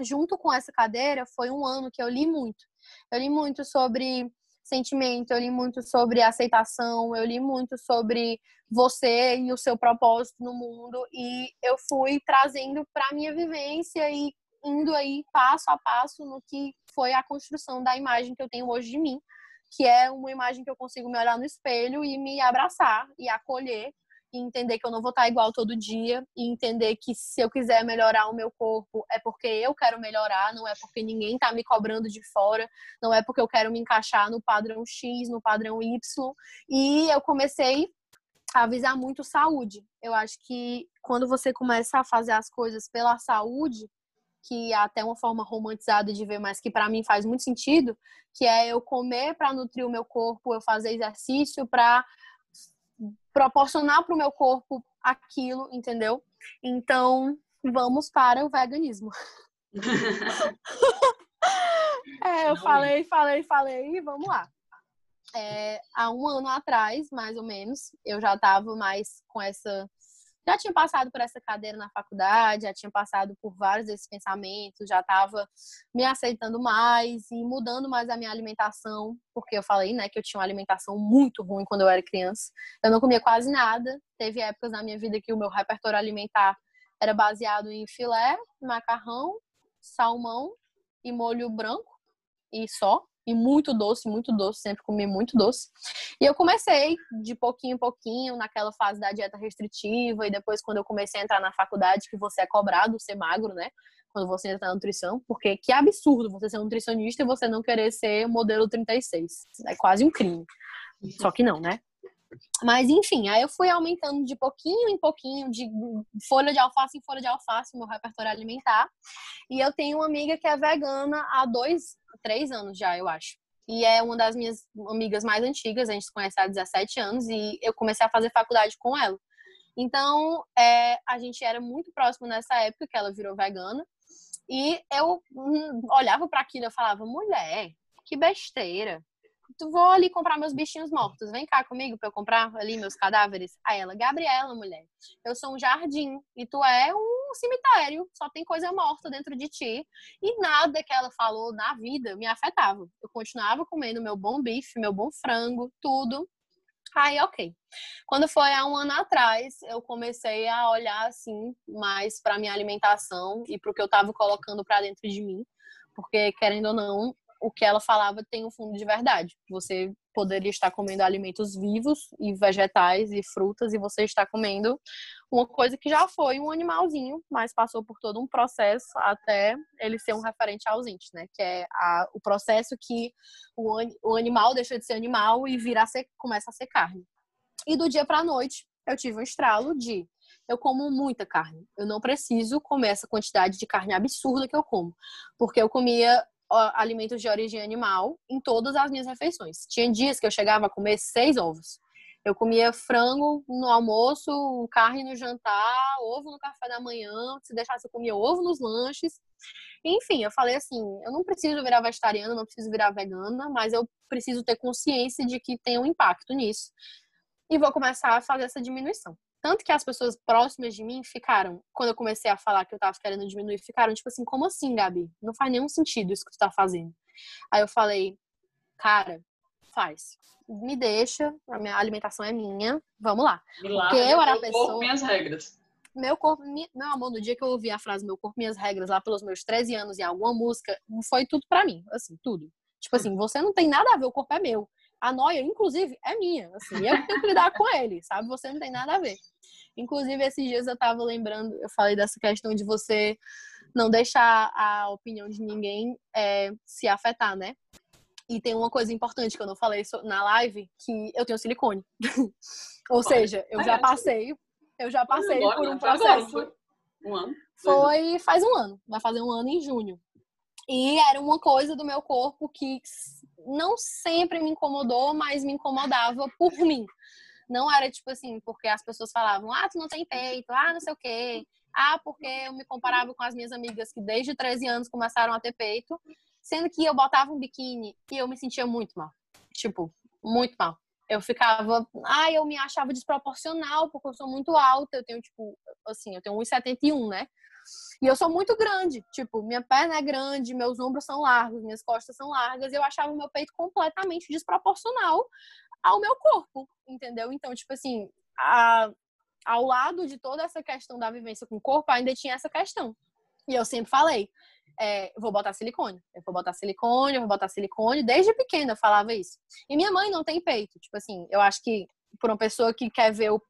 Junto com essa cadeira, foi um ano que eu li muito. Eu li muito sobre sentimento, eu li muito sobre aceitação, eu li muito sobre você e o seu propósito no mundo e eu fui trazendo para minha vivência e indo aí passo a passo no que foi a construção da imagem que eu tenho hoje de mim, que é uma imagem que eu consigo me olhar no espelho e me abraçar e acolher e entender que eu não vou estar igual todo dia e entender que se eu quiser melhorar o meu corpo é porque eu quero melhorar, não é porque ninguém está me cobrando de fora, não é porque eu quero me encaixar no padrão X, no padrão Y. E eu comecei a avisar muito saúde. Eu acho que quando você começa a fazer as coisas pela saúde, que é até uma forma romantizada de ver, mas que para mim faz muito sentido, que é eu comer para nutrir o meu corpo, eu fazer exercício para proporcionar para o meu corpo aquilo, entendeu? Então, vamos para o veganismo. é, eu falei, falei, falei, vamos lá. É, há um ano atrás, mais ou menos, eu já estava mais com essa já tinha passado por essa cadeira na faculdade, já tinha passado por vários desses pensamentos, já estava me aceitando mais e mudando mais a minha alimentação, porque eu falei, né, que eu tinha uma alimentação muito ruim quando eu era criança. Eu não comia quase nada. Teve épocas na minha vida que o meu repertório alimentar era baseado em filé, macarrão, salmão e molho branco e só e muito doce, muito doce, sempre comi muito doce. E eu comecei de pouquinho em pouquinho, naquela fase da dieta restritiva, e depois quando eu comecei a entrar na faculdade, que você é cobrado ser magro, né? Quando você entra na nutrição, porque que absurdo você ser um nutricionista e você não querer ser modelo 36. É quase um crime. Só que não, né? Mas enfim, aí eu fui aumentando de pouquinho em pouquinho, de folha de alface em folha de alface, meu repertório alimentar. E eu tenho uma amiga que é vegana há dois, três anos já, eu acho. E é uma das minhas amigas mais antigas, a gente se conhece há 17 anos, e eu comecei a fazer faculdade com ela. Então, é, a gente era muito próximo nessa época que ela virou vegana. E eu hum, olhava para aquilo e falava, mulher, que besteira vou ali comprar meus bichinhos mortos. Vem cá comigo pra eu comprar ali meus cadáveres. Aí ela, Gabriela, mulher, eu sou um jardim e tu é um cemitério, só tem coisa morta dentro de ti. E nada que ela falou na vida me afetava. Eu continuava comendo meu bom bife, meu bom frango, tudo. Aí, ok. Quando foi há um ano atrás, eu comecei a olhar assim mais para minha alimentação e para o que eu estava colocando para dentro de mim, porque querendo ou não, o que ela falava tem um fundo de verdade. Você poderia estar comendo alimentos vivos e vegetais e frutas e você está comendo uma coisa que já foi um animalzinho, mas passou por todo um processo até ele ser um referente ausente, né? Que é a, o processo que o, o animal deixa de ser animal e vira ser, começa a ser carne. E do dia para a noite eu tive um estralo de eu como muita carne. Eu não preciso comer essa quantidade de carne absurda que eu como, porque eu comia alimentos de origem animal em todas as minhas refeições. Tinha dias que eu chegava a comer seis ovos. Eu comia frango no almoço, carne no jantar, ovo no café da manhã. Se deixasse, eu comia ovo nos lanches. Enfim, eu falei assim: eu não preciso virar vegetariana, não preciso virar vegana, mas eu preciso ter consciência de que tem um impacto nisso. E vou começar a fazer essa diminuição. Tanto que as pessoas próximas de mim ficaram, quando eu comecei a falar que eu tava querendo diminuir, ficaram tipo assim: como assim, Gabi? Não faz nenhum sentido isso que tu tá fazendo. Aí eu falei: cara, faz. Me deixa, a minha alimentação é minha, vamos lá. Porque eu era a pessoa. Corpo, minhas regras. Meu corpo, meu amor, no dia que eu ouvi a frase meu corpo, minhas regras, lá pelos meus 13 anos em alguma música, foi tudo para mim, assim, tudo. Tipo assim, você não tem nada a ver, o corpo é meu. A noia, inclusive, é minha, assim, eu tenho que lidar com ele, sabe? Você não tem nada a ver. Inclusive, esses dias eu tava lembrando, eu falei dessa questão de você não deixar a opinião de ninguém é, se afetar, né? E tem uma coisa importante que eu não falei na live, que eu tenho silicone. Ou seja, eu já passei, eu já passei por um processo. Um ano? Foi faz um ano, vai fazer um ano em junho. E era uma coisa do meu corpo que não sempre me incomodou, mas me incomodava por mim. Não era tipo assim, porque as pessoas falavam, ah, tu não tem peito, ah, não sei o quê. Ah, porque eu me comparava com as minhas amigas que desde 13 anos começaram a ter peito, sendo que eu botava um biquíni e eu me sentia muito mal. Tipo, muito mal. Eu ficava, ah, eu me achava desproporcional porque eu sou muito alta, eu tenho tipo, assim, eu tenho 1,71, né? E eu sou muito grande, tipo, minha perna é grande, meus ombros são largos, minhas costas são largas, e eu achava o meu peito completamente desproporcional ao meu corpo, entendeu? Então, tipo assim, a, ao lado de toda essa questão da vivência com o corpo, ainda tinha essa questão. E eu sempre falei, é, vou botar silicone, eu vou botar silicone, eu vou botar silicone. Desde pequena eu falava isso. E minha mãe não tem peito. Tipo assim, eu acho que por uma pessoa que quer ver o,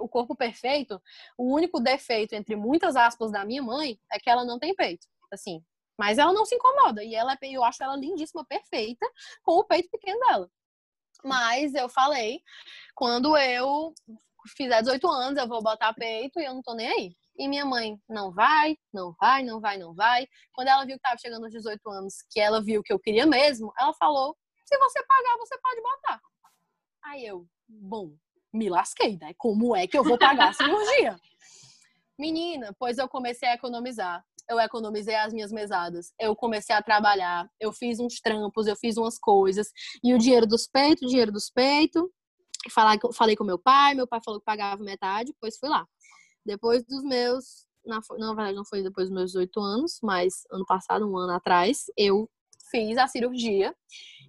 o corpo perfeito, o único defeito, entre muitas aspas, da minha mãe é que ela não tem peito. Assim, mas ela não se incomoda. E ela, eu acho ela lindíssima, perfeita, com o peito pequeno dela. Mas eu falei, quando eu fizer 18 anos, eu vou botar peito e eu não tô nem aí. E minha mãe, não vai, não vai, não vai, não vai. Quando ela viu que tava chegando aos 18 anos, que ela viu que eu queria mesmo, ela falou: se você pagar, você pode botar. Aí eu, bom, me lasquei, né? Como é que eu vou pagar a cirurgia? Menina, pois eu comecei a economizar. Eu economizei as minhas mesadas. Eu comecei a trabalhar. Eu fiz uns trampos, eu fiz umas coisas. E o dinheiro dos peitos, o dinheiro dos peitos. Falei com meu pai, meu pai falou que pagava metade, depois fui lá. Depois dos meus. Na, na verdade, não foi depois dos meus oito anos, mas ano passado, um ano atrás, eu fiz a cirurgia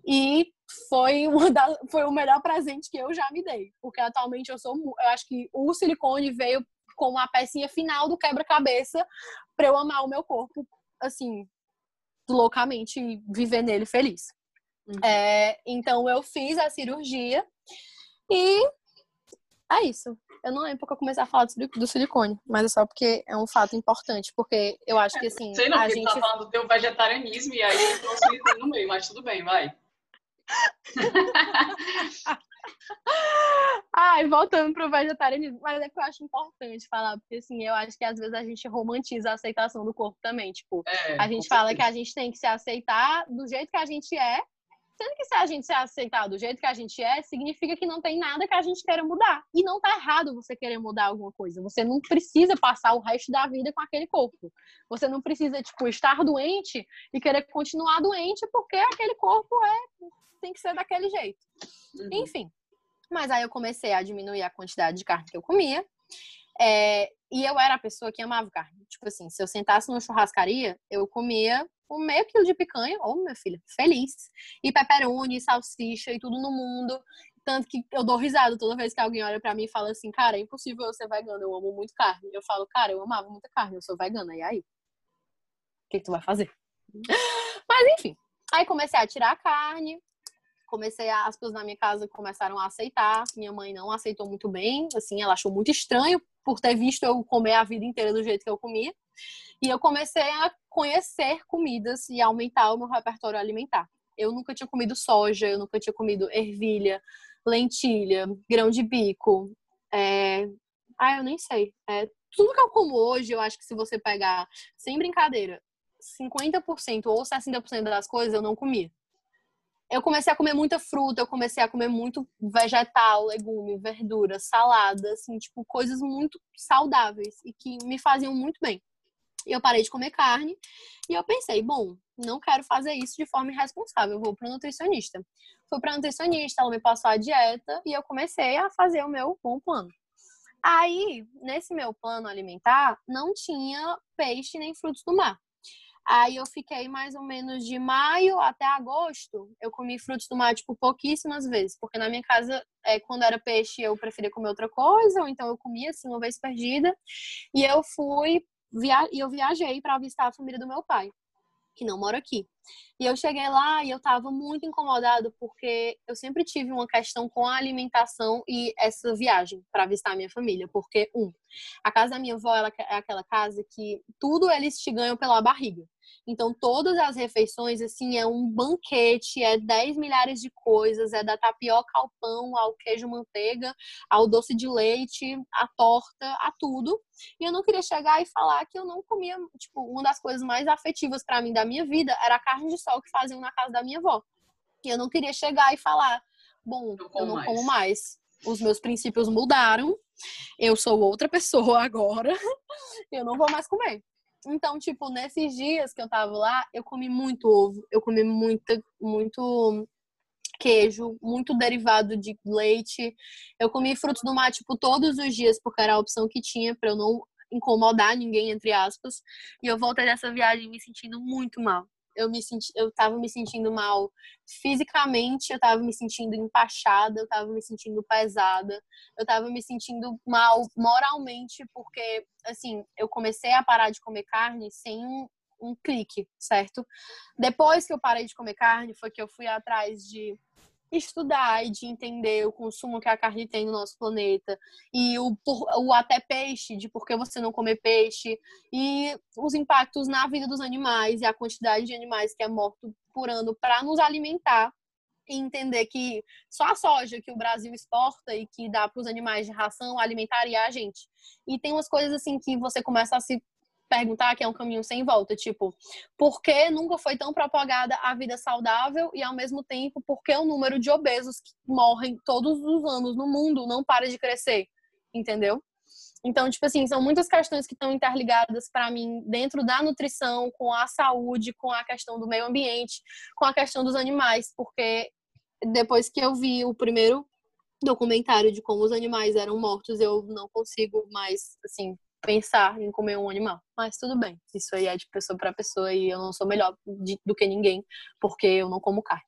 e foi, uma da, foi o melhor presente que eu já me dei. Porque atualmente eu sou. Eu acho que o silicone veio como a pecinha final do quebra-cabeça para eu amar o meu corpo, assim, loucamente viver nele feliz. Uhum. É, então eu fiz a cirurgia e é isso. Eu não lembro porque eu comecei a falar do silicone, mas é só porque é um fato importante, porque eu acho que assim. Sei não, a porque gente tá falando do teu vegetarianismo e aí entrou o silicone no meio, mas tudo bem, vai. Ai, voltando pro vegetarianismo, mas é que eu acho importante falar, porque assim, eu acho que às vezes a gente romantiza a aceitação do corpo também. Tipo, é, a gente fala que a gente tem que se aceitar do jeito que a gente é, Sendo que se a gente se aceitar do jeito que a gente é, significa que não tem nada que a gente queira mudar. E não tá errado você querer mudar alguma coisa. Você não precisa passar o resto da vida com aquele corpo. Você não precisa, tipo, estar doente e querer continuar doente porque aquele corpo é tem que ser daquele jeito. Uhum. Enfim. Mas aí eu comecei a diminuir a quantidade de carne que eu comia. É, e eu era a pessoa que amava carne. Tipo assim, se eu sentasse numa churrascaria, eu comia um meio quilo de picanha, ô oh, minha filha, feliz. E pepperoni, salsicha e tudo no mundo. Tanto que eu dou risada toda vez que alguém olha para mim e fala assim, cara, é impossível eu ser vegana, eu amo muito carne. Eu falo, cara, eu amava muita carne, eu sou vegana. E aí? O que, que tu vai fazer? Mas enfim. Aí comecei a tirar a carne, comecei a, as pessoas na minha casa começaram a aceitar. Minha mãe não aceitou muito bem, assim, ela achou muito estranho por ter visto eu comer a vida inteira do jeito que eu comia. E eu comecei a conhecer comidas e aumentar o meu repertório alimentar. Eu nunca tinha comido soja, eu nunca tinha comido ervilha, lentilha, grão de bico. É... Ah, eu nem sei. É... Tudo que eu como hoje, eu acho que se você pegar, sem brincadeira, 50% ou 60% das coisas eu não comia eu comecei a comer muita fruta, eu comecei a comer muito vegetal, legume, verdura, salada, assim, tipo, coisas muito saudáveis e que me faziam muito bem. E eu parei de comer carne e eu pensei, bom, não quero fazer isso de forma irresponsável, vou para nutricionista. Fui para nutricionista, ela me passou a dieta e eu comecei a fazer o meu bom plano. Aí, nesse meu plano alimentar, não tinha peixe nem frutos do mar. Aí eu fiquei mais ou menos de maio até agosto. Eu comi frutos do mar, tipo, pouquíssimas vezes. Porque na minha casa, é, quando era peixe, eu preferia comer outra coisa. Ou então eu comia, assim, uma vez perdida. E eu fui, via... eu viajei para visitar a família do meu pai que não mora aqui. E eu cheguei lá e eu estava muito incomodada porque eu sempre tive uma questão com a alimentação e essa viagem para visitar a minha família. Porque, um, a casa da minha avó ela é aquela casa que tudo eles te ganham pela barriga. Então, todas as refeições, assim, é um banquete, é 10 milhares de coisas, é da tapioca ao pão, ao queijo manteiga, ao doce de leite, à torta, a tudo. E eu não queria chegar e falar que eu não comia, tipo, uma das coisas mais afetivas para mim da minha vida era a carne de sol que faziam na casa da minha avó. E eu não queria chegar e falar, bom, eu, eu não mais. como mais. Os meus princípios mudaram. Eu sou outra pessoa agora. eu não vou mais comer. Então, tipo, nesses dias que eu tava lá, eu comi muito ovo, eu comi muita, muito queijo, muito derivado de leite. Eu comi frutos do mar, tipo, todos os dias, porque era a opção que tinha para eu não incomodar ninguém, entre aspas. E eu voltei dessa viagem me sentindo muito mal. Eu me senti, eu tava me sentindo mal fisicamente, eu tava me sentindo empachada, eu tava me sentindo pesada, eu tava me sentindo mal moralmente, porque, assim, eu comecei a parar de comer carne sem um clique, certo? Depois que eu parei de comer carne, foi que eu fui atrás de estudar e de entender o consumo que a carne tem no nosso planeta. E o, o até peixe, de por que você não comer peixe. E os impactos na vida dos animais e a quantidade de animais que é morto por ano para nos alimentar. E entender que só a soja que o Brasil exporta e que dá para os animais de ração alimentaria a gente. E tem umas coisas assim que você começa a se perguntar que é um caminho sem volta, tipo, por que nunca foi tão propagada a vida saudável e ao mesmo tempo por que o número de obesos que morrem todos os anos no mundo não para de crescer, entendeu? Então, tipo assim, são muitas questões que estão interligadas para mim dentro da nutrição, com a saúde, com a questão do meio ambiente, com a questão dos animais, porque depois que eu vi o primeiro documentário de como os animais eram mortos, eu não consigo mais, assim, pensar em comer um animal. Mas tudo bem, isso aí é de pessoa para pessoa e eu não sou melhor de, do que ninguém porque eu não como carne.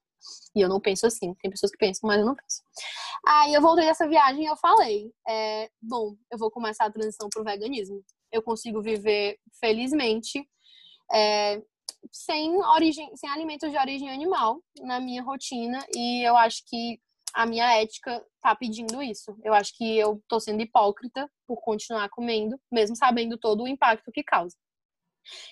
E eu não penso assim. Tem pessoas que pensam, mas eu não penso. Aí eu voltei dessa viagem e eu falei: é, bom, eu vou começar a transição pro veganismo. Eu consigo viver felizmente é, sem, origem, sem alimentos de origem animal na minha rotina. E eu acho que a minha ética tá pedindo isso. Eu acho que eu tô sendo hipócrita por continuar comendo, mesmo sabendo todo o impacto que causa.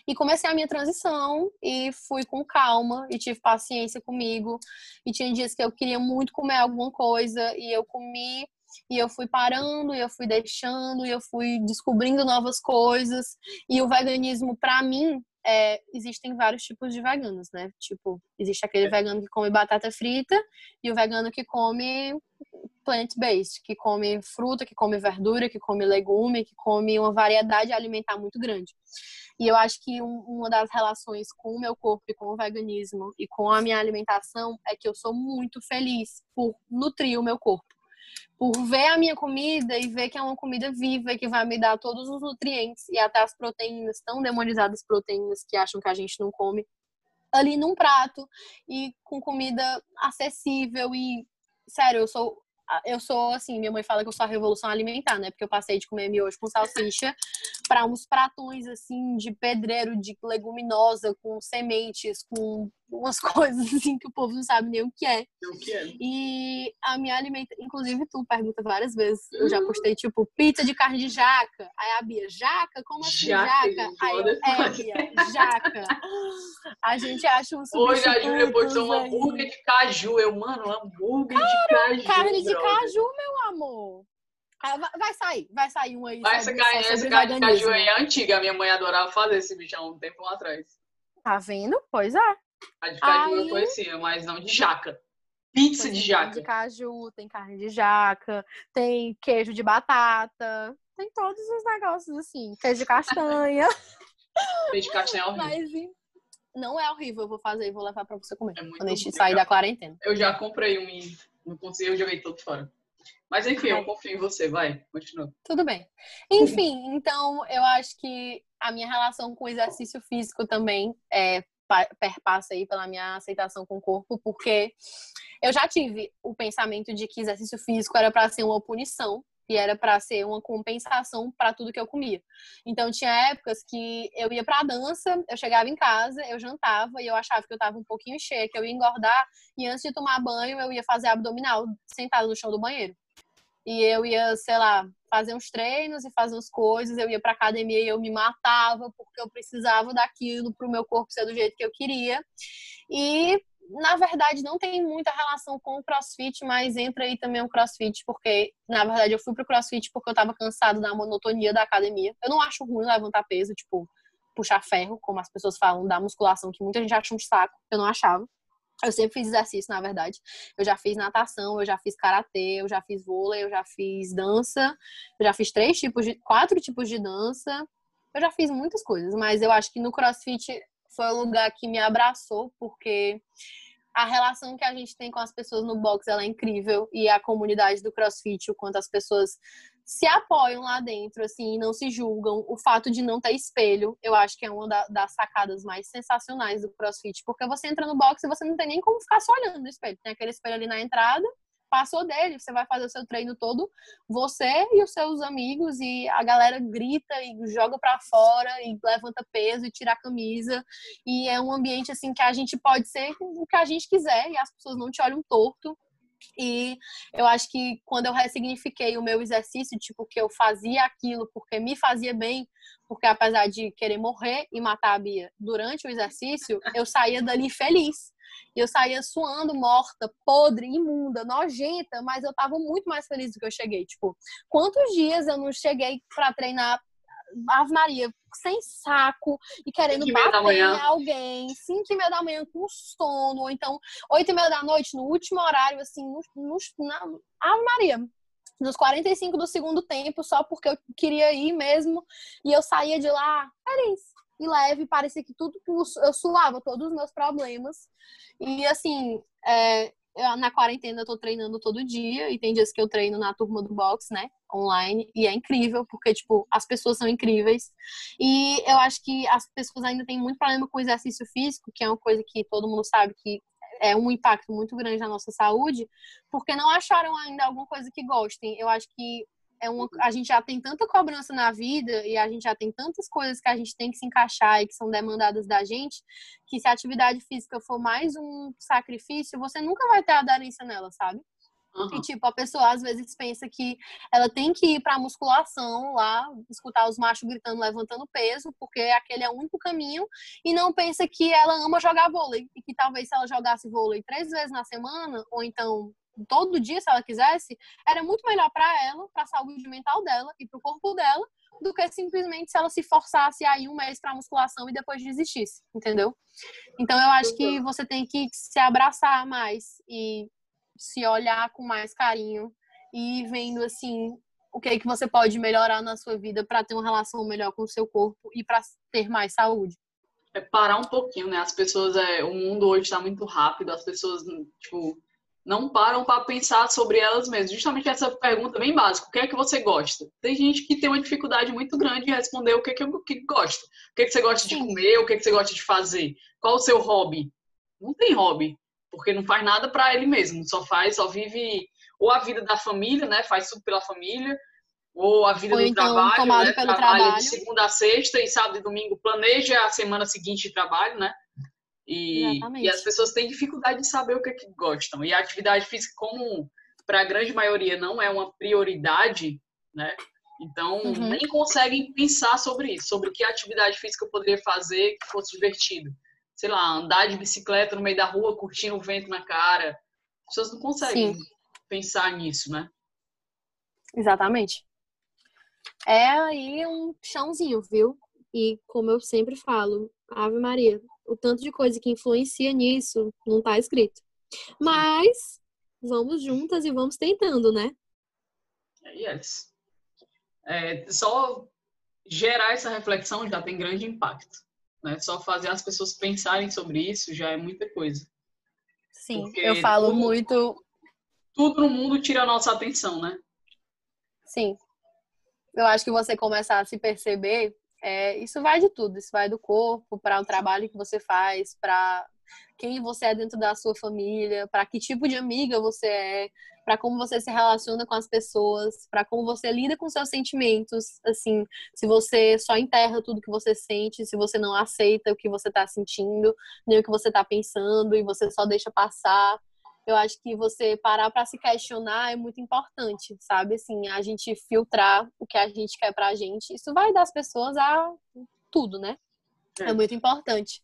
E comecei a minha transição e fui com calma e tive paciência comigo. E tinha dias que eu queria muito comer alguma coisa e eu comi e eu fui parando, e eu fui deixando, e eu fui descobrindo novas coisas. E o veganismo para mim é, existem vários tipos de veganos, né? Tipo, existe aquele é. vegano que come batata frita e o vegano que come plant-based, que come fruta, que come verdura, que come legume, que come uma variedade alimentar muito grande. E eu acho que um, uma das relações com o meu corpo e com o veganismo e com a minha alimentação é que eu sou muito feliz por nutrir o meu corpo por ver a minha comida e ver que é uma comida viva que vai me dar todos os nutrientes e até as proteínas, tão demonizadas proteínas que acham que a gente não come, ali num prato e com comida acessível e sério, eu sou eu sou assim, minha mãe fala que eu sou a revolução alimentar, né? Porque eu passei de comer miojo com salsicha para uns pratões assim de pedreiro, de leguminosa, com sementes, com umas coisas assim que o povo não sabe nem o que é. O que é. E a minha alimentação, inclusive tu pergunta várias vezes, eu já postei tipo pizza de carne de jaca. Aí a Bia, jaca? Como assim jaca? jaca? Aí eu, é, Bia, jaca. A gente acha um Hoje a Júlia postou um hambúrguer de caju. Eu, mano, hambúrguer de caju. Carne de caju, meu amor. Ah, vai sair, vai sair um aí. Vai essa carne, essa carne de caju aí é antiga. A minha mãe adorava fazer esse bicho há um tempo atrás. Tá vendo? Pois é. A de caju Aí... eu conhecia, mas não de jaca. Pizza de jaca. de caju, tem carne de jaca, tem queijo de batata, tem todos os negócios assim. Queijo de castanha. queijo de castanha é horrível. Mas não é horrível, eu vou fazer e vou levar pra você comer. É quando a gente sair da quarentena. Eu já comprei um e não consegui, eu joguei todo fora. Mas enfim, eu confio em você, vai, continua. Tudo bem. Enfim, então eu acho que a minha relação com o exercício físico também é perpassa aí pela minha aceitação com o corpo, porque eu já tive o pensamento de que exercício físico era para ser uma punição e era para ser uma compensação para tudo que eu comia. Então tinha épocas que eu ia para dança, eu chegava em casa, eu jantava e eu achava que eu estava um pouquinho cheia, que eu ia engordar e antes de tomar banho eu ia fazer abdominal sentada no chão do banheiro. E eu ia, sei lá, fazer uns treinos e fazer umas coisas, eu ia pra academia e eu me matava porque eu precisava daquilo pro meu corpo ser do jeito que eu queria. E na verdade não tem muita relação com o CrossFit, mas entra aí também o CrossFit, porque na verdade eu fui pro CrossFit porque eu tava cansado da monotonia da academia. Eu não acho ruim levantar peso, tipo, puxar ferro, como as pessoas falam, da musculação, que muita gente acha um saco, eu não achava. Eu sempre fiz exercício, na verdade. Eu já fiz natação, eu já fiz karatê, eu já fiz vôlei, eu já fiz dança, eu já fiz três tipos de, quatro tipos de dança. Eu já fiz muitas coisas, mas eu acho que no CrossFit foi o lugar que me abraçou, porque a relação que a gente tem com as pessoas no box ela é incrível e a comunidade do CrossFit, o quanto as pessoas se apoiam lá dentro, assim, não se julgam. O fato de não ter espelho, eu acho que é uma da, das sacadas mais sensacionais do CrossFit, porque você entra no box e você não tem nem como ficar só olhando no espelho. Tem aquele espelho ali na entrada, passou dele, você vai fazer o seu treino todo, você e os seus amigos e a galera grita e joga para fora e levanta peso e tira a camisa e é um ambiente assim que a gente pode ser o que a gente quiser e as pessoas não te olham torto. E eu acho que quando eu ressignifiquei o meu exercício, tipo, que eu fazia aquilo porque me fazia bem, porque apesar de querer morrer e matar a Bia durante o exercício, eu saía dali feliz. Eu saía suando, morta, podre, imunda, nojenta, mas eu tava muito mais feliz do que eu cheguei. Tipo, quantos dias eu não cheguei para treinar Ave Maria, sem saco e querendo bater em alguém, 5 e meia da manhã com sono, ou então 8 e meia da noite, no último horário, assim, no, no, na Ave Maria, nos 45 do segundo tempo, só porque eu queria ir mesmo, e eu saía de lá feliz e leve, parecia que tudo, eu suava todos os meus problemas, e assim, é, na quarentena eu tô treinando todo dia, e tem dias que eu treino na turma do box, né? Online, e é incrível, porque, tipo, as pessoas são incríveis. E eu acho que as pessoas ainda têm muito problema com o exercício físico, que é uma coisa que todo mundo sabe que é um impacto muito grande na nossa saúde, porque não acharam ainda alguma coisa que gostem. Eu acho que é uma, a gente já tem tanta cobrança na vida e a gente já tem tantas coisas que a gente tem que se encaixar e que são demandadas da gente, que se a atividade física for mais um sacrifício, você nunca vai ter aderência nela, sabe? Uhum. E, tipo, a pessoa às vezes pensa que ela tem que ir pra musculação lá, escutar os machos gritando, levantando peso, porque aquele é o único caminho, e não pensa que ela ama jogar vôlei. E que talvez se ela jogasse vôlei três vezes na semana, ou então todo dia, se ela quisesse, era muito melhor para ela, para a saúde mental dela e para o corpo dela, do que simplesmente se ela se forçasse aí um mês para musculação e depois desistisse, entendeu? Então eu acho que você tem que se abraçar mais e se olhar com mais carinho e vendo assim o que é que você pode melhorar na sua vida para ter uma relação melhor com o seu corpo e para ter mais saúde. É parar um pouquinho, né? As pessoas, é, o mundo hoje está muito rápido, as pessoas, tipo, não param para pensar sobre elas mesmas. Justamente essa pergunta bem básica: o que é que você gosta? Tem gente que tem uma dificuldade muito grande em responder o que é que, eu, que gosta. O que é que você gosta de comer? O que é que você gosta de fazer? Qual o seu hobby? Não tem hobby, porque não faz nada para ele mesmo, só faz, só vive ou a vida da família, né? Faz tudo pela família, ou a vida ou do então, trabalho, né? Trabalha trabalho. de segunda a sexta e sábado e domingo planeja a semana seguinte de trabalho, né? E, e, as pessoas têm dificuldade de saber o que, é que gostam. E a atividade física, como para a grande maioria não é uma prioridade, né? Então, uhum. nem conseguem pensar sobre isso, sobre que atividade física eu poderia fazer que fosse divertido. Sei lá, andar de bicicleta no meio da rua, curtindo o vento na cara. As pessoas não conseguem Sim. pensar nisso, né? Exatamente. É aí um chãozinho, viu? E como eu sempre falo, Ave Maria, o tanto de coisa que influencia nisso não está escrito. Mas vamos juntas e vamos tentando, né? Yes. É, só gerar essa reflexão já tem grande impacto. Né? Só fazer as pessoas pensarem sobre isso já é muita coisa. Sim, Porque eu falo tudo, muito. Tudo no mundo tira a nossa atenção, né? Sim. Eu acho que você começar a se perceber é, isso vai de tudo, isso vai do corpo, para o trabalho que você faz, para quem você é dentro da sua família, para que tipo de amiga você é, para como você se relaciona com as pessoas, para como você lida com seus sentimentos, assim, se você só enterra tudo que você sente, se você não aceita o que você está sentindo, nem o que você está pensando e você só deixa passar, eu acho que você parar para se questionar é muito importante, sabe? Assim, a gente filtrar o que a gente quer pra gente. Isso vai dar as pessoas a tudo, né? É, é muito importante.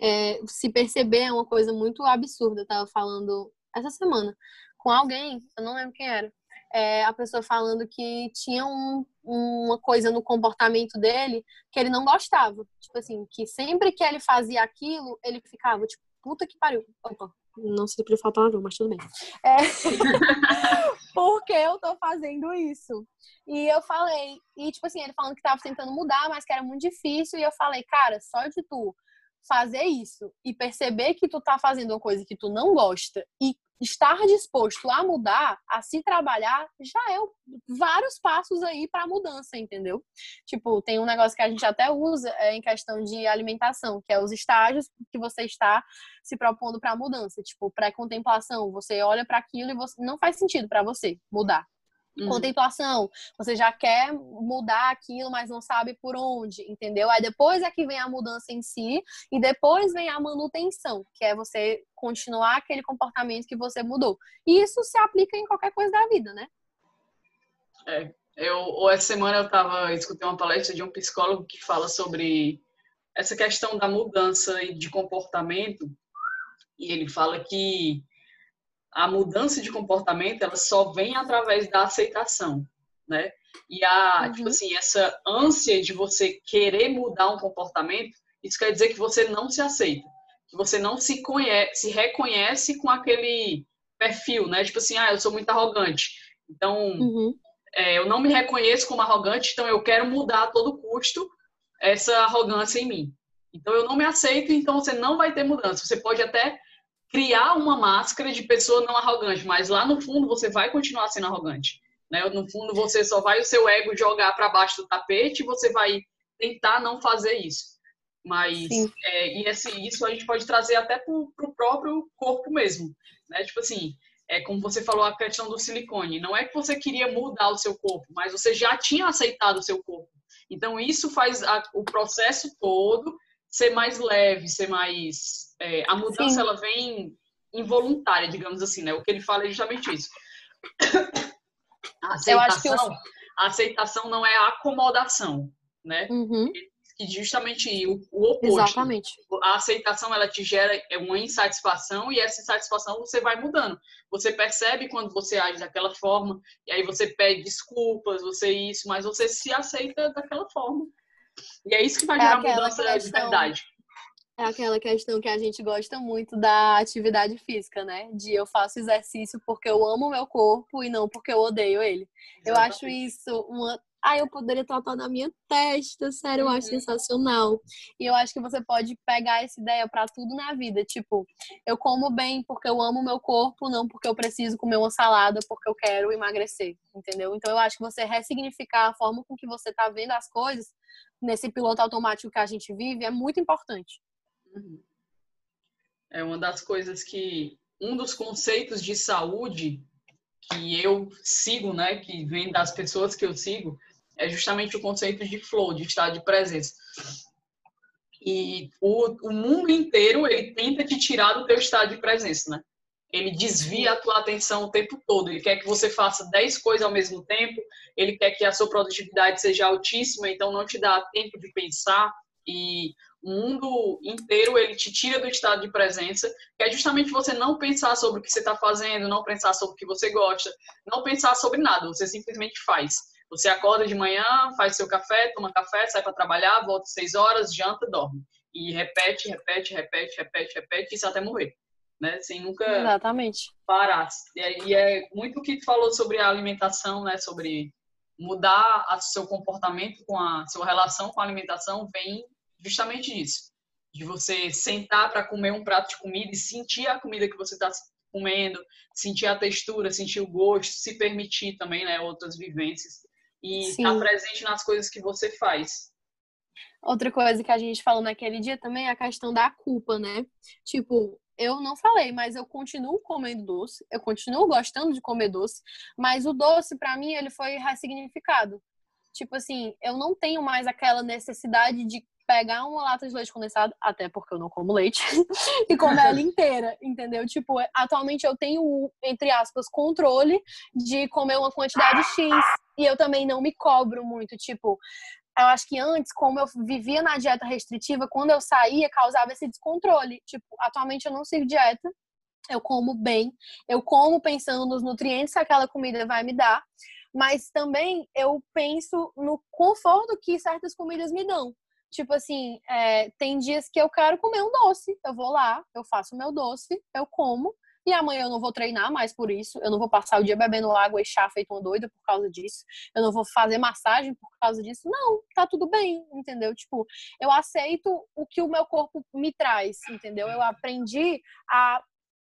É, se perceber é uma coisa muito absurda. Eu tava falando essa semana com alguém, eu não lembro quem era. É, a pessoa falando que tinha um, uma coisa no comportamento dele que ele não gostava. Tipo assim, que sempre que ele fazia aquilo, ele ficava, tipo, puta que pariu. Opa, não sei se podia falar palavrão, mas tudo bem. É... Porque eu tô fazendo isso. E eu falei, e tipo assim, ele falando que tava tentando mudar, mas que era muito difícil. E eu falei, cara, só de tu fazer isso e perceber que tu tá fazendo uma coisa que tu não gosta e estar disposto a mudar, a se trabalhar, já é vários passos aí para mudança, entendeu? Tipo, tem um negócio que a gente até usa é, em questão de alimentação, que é os estágios que você está se propondo para mudança, tipo, pré-contemplação, você olha para aquilo e você não faz sentido para você mudar. Uhum. Contemplação, você já quer mudar aquilo, mas não sabe por onde, entendeu? Aí depois é que vem a mudança em si e depois vem a manutenção, que é você continuar aquele comportamento que você mudou. E isso se aplica em qualquer coisa da vida, né? É, eu essa semana eu estava escutando uma palestra de um psicólogo que fala sobre essa questão da mudança de comportamento e ele fala que a mudança de comportamento ela só vem através da aceitação, né? E a, uhum. tipo assim, essa ânsia de você querer mudar um comportamento, isso quer dizer que você não se aceita, que você não se conhece, se reconhece com aquele perfil, né? Tipo assim, ah, eu sou muito arrogante, então uhum. é, eu não me reconheço como arrogante, então eu quero mudar a todo custo essa arrogância em mim. Então eu não me aceito, então você não vai ter mudança. Você pode até criar uma máscara de pessoa não arrogante, mas lá no fundo você vai continuar sendo arrogante. Né? No fundo você só vai o seu ego jogar para baixo do tapete e você vai tentar não fazer isso. Mas é, e esse, isso a gente pode trazer até para o próprio corpo mesmo. Né? Tipo assim, é como você falou a questão do silicone. Não é que você queria mudar o seu corpo, mas você já tinha aceitado o seu corpo. Então isso faz a, o processo todo ser mais leve, ser mais. É, a mudança Sim. ela vem involuntária, digamos assim, né? O que ele fala é justamente isso. A aceitação, eu... a aceitação não é a acomodação, né? Uhum. E justamente o, o oposto. Exatamente. A aceitação ela te gera uma insatisfação e essa insatisfação você vai mudando. Você percebe quando você age daquela forma e aí você pede desculpas, você isso, mas você se aceita daquela forma. E é isso que vai é gerar mudança questão, de verdade. É aquela questão que a gente gosta muito da atividade física, né? De eu faço exercício porque eu amo o meu corpo e não porque eu odeio ele. Exatamente. Eu acho isso uma ah, eu poderia tratar na minha testa, sério, eu acho uhum. sensacional. E eu acho que você pode pegar essa ideia para tudo na vida, tipo, eu como bem porque eu amo o meu corpo, não porque eu preciso comer uma salada porque eu quero emagrecer, entendeu? Então eu acho que você ressignificar a forma com que você tá vendo as coisas nesse piloto automático que a gente vive é muito importante. Uhum. É uma das coisas que um dos conceitos de saúde que eu sigo, né, que vem das pessoas que eu sigo, é justamente o conceito de flow, de estado de presença. E o, o mundo inteiro, ele tenta te tirar do teu estado de presença, né? Ele desvia a tua atenção o tempo todo. Ele quer que você faça 10 coisas ao mesmo tempo. Ele quer que a sua produtividade seja altíssima, então não te dá tempo de pensar. E o mundo inteiro ele te tira do estado de presença, que é justamente você não pensar sobre o que você está fazendo, não pensar sobre o que você gosta, não pensar sobre nada. Você simplesmente faz. Você acorda de manhã, faz seu café, toma café, sai para trabalhar, volta seis horas, janta, dorme. E repete, repete, repete, repete, repete, isso até morrer. Né? Sem nunca Exatamente. parar. E é muito o que tu falou sobre a alimentação, né? Sobre mudar o seu comportamento com a sua relação com a alimentação vem justamente disso. De você sentar para comer um prato de comida e sentir a comida que você está comendo, sentir a textura, sentir o gosto, se permitir também, né, outras vivências e estar tá presente nas coisas que você faz. Outra coisa que a gente falou naquele dia também é a questão da culpa, né? Tipo, eu não falei, mas eu continuo comendo doce, eu continuo gostando de comer doce, mas o doce para mim ele foi ressignificado. Tipo assim, eu não tenho mais aquela necessidade de pegar uma lata de leite condensado, até porque eu não como leite, e comer ela inteira, entendeu? Tipo, atualmente eu tenho, entre aspas, controle de comer uma quantidade X e eu também não me cobro muito, tipo, eu acho que antes, como eu vivia na dieta restritiva, quando eu saía, causava esse descontrole. Tipo, atualmente eu não sigo dieta, eu como bem, eu como pensando nos nutrientes que aquela comida vai me dar, mas também eu penso no conforto que certas comidas me dão. Tipo assim, é, tem dias que eu quero comer um doce. Eu vou lá, eu faço o meu doce, eu como. E amanhã eu não vou treinar mais por isso. Eu não vou passar o dia bebendo água e chá feito uma doida por causa disso. Eu não vou fazer massagem por causa disso. Não, tá tudo bem, entendeu? Tipo, eu aceito o que o meu corpo me traz, entendeu? Eu aprendi a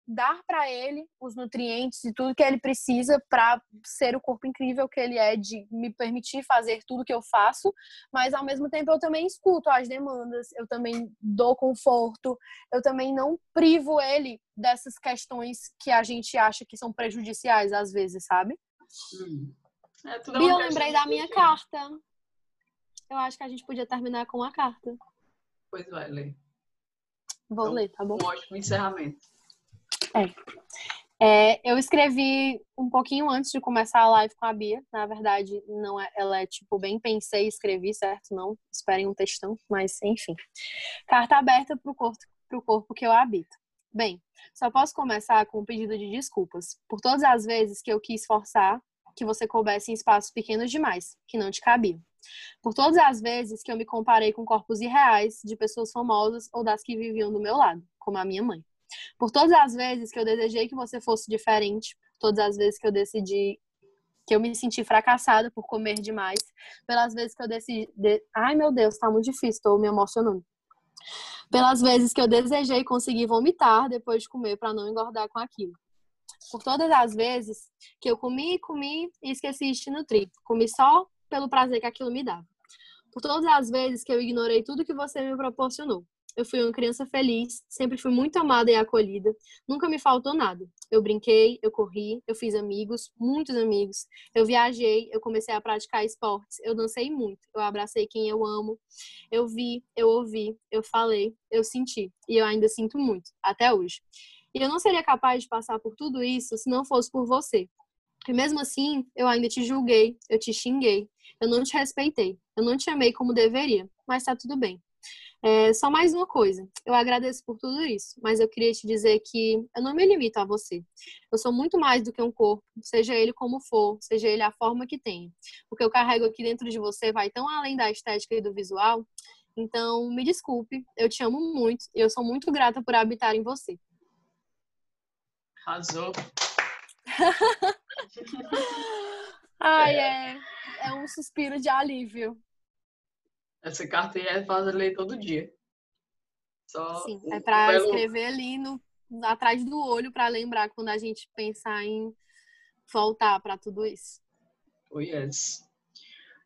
dar para ele os nutrientes e tudo que ele precisa para ser o corpo incrível que ele é, de me permitir fazer tudo que eu faço, mas ao mesmo tempo eu também escuto as demandas, eu também dou conforto, eu também não privo ele dessas questões que a gente acha que são prejudiciais às vezes, sabe? Hum. É, e eu lembrei da minha carta. Eu acho que a gente podia terminar com a carta. Pois vai, ler. Vou então, ler, tá bom? Um ótimo encerramento. É. É, eu escrevi um pouquinho antes de começar a live com a Bia. Na verdade, não é, ela é tipo bem pensei e escrevi, certo? Não esperem um textão, mas enfim. Carta aberta para o corpo, corpo que eu habito. Bem, só posso começar com um pedido de desculpas por todas as vezes que eu quis forçar que você coubesse em espaços pequenos demais, que não te cabiam. Por todas as vezes que eu me comparei com corpos irreais de pessoas famosas ou das que viviam do meu lado, como a minha mãe. Por todas as vezes que eu desejei que você fosse diferente, todas as vezes que eu decidi que eu me senti fracassada por comer demais, pelas vezes que eu decidi, de... ai meu Deus, tá muito difícil, tô me emocionando. Pelas vezes que eu desejei conseguir vomitar depois de comer para não engordar com aquilo. Por todas as vezes que eu comi, comi e esqueci de te nutrir. Comi só pelo prazer que aquilo me dava. Por todas as vezes que eu ignorei tudo que você me proporcionou. Eu fui uma criança feliz, sempre fui muito amada e acolhida, nunca me faltou nada. Eu brinquei, eu corri, eu fiz amigos, muitos amigos. Eu viajei, eu comecei a praticar esportes, eu dancei muito, eu abracei quem eu amo. Eu vi, eu ouvi, eu falei, eu senti e eu ainda sinto muito, até hoje. E eu não seria capaz de passar por tudo isso se não fosse por você. E mesmo assim, eu ainda te julguei, eu te xinguei, eu não te respeitei, eu não te amei como deveria, mas tá tudo bem. É, só mais uma coisa, eu agradeço por tudo isso, mas eu queria te dizer que eu não me limito a você. Eu sou muito mais do que um corpo, seja ele como for, seja ele a forma que tenha. O que eu carrego aqui dentro de você vai tão além da estética e do visual. Então, me desculpe, eu te amo muito e eu sou muito grata por habitar em você. Arrasou. Ai, é. é um suspiro de alívio. Essa carta aí é para ler todo dia. Só Sim, é para belo... escrever ali no, atrás do olho para lembrar quando a gente pensar em voltar para tudo isso. Oh, yes.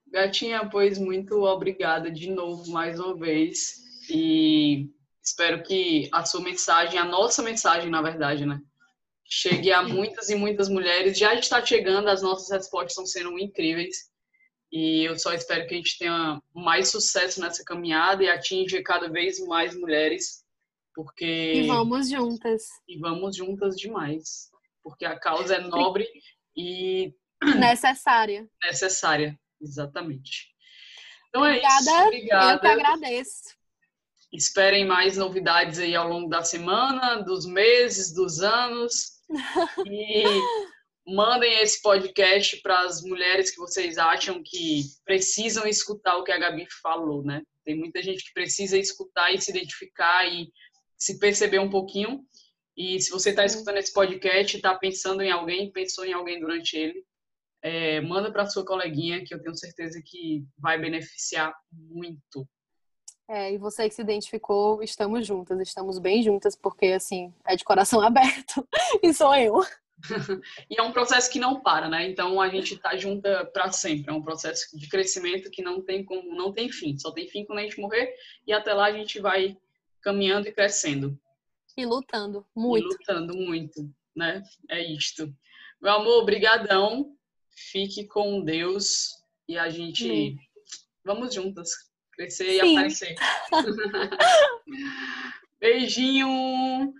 Gatinha, pois muito obrigada de novo mais uma vez e espero que a sua mensagem, a nossa mensagem, na verdade, né, chegue a muitas e muitas mulheres. Já está chegando, as nossas respostas estão sendo incríveis. E eu só espero que a gente tenha mais sucesso nessa caminhada e atinja cada vez mais mulheres, porque e vamos juntas. E vamos juntas demais, porque a causa é nobre e necessária. Necessária, exatamente. Então é isso. Obrigada. Eu que agradeço. Esperem mais novidades aí ao longo da semana, dos meses, dos anos. E mandem esse podcast para as mulheres que vocês acham que precisam escutar o que a Gabi falou, né? Tem muita gente que precisa escutar e se identificar e se perceber um pouquinho. E se você está escutando esse podcast, está pensando em alguém, pensou em alguém durante ele, é, manda para sua coleguinha, que eu tenho certeza que vai beneficiar muito. É, e você que se identificou, estamos juntas, estamos bem juntas, porque assim, é de coração aberto e sou eu. E é um processo que não para, né? Então a gente tá junta para sempre. É um processo de crescimento que não tem como, não tem fim. Só tem fim quando a gente morrer e até lá a gente vai caminhando e crescendo. E lutando muito. E lutando muito, né? É isto. Meu amor, brigadão. Fique com Deus e a gente vamos juntas crescer Sim. e aparecer. Beijinho.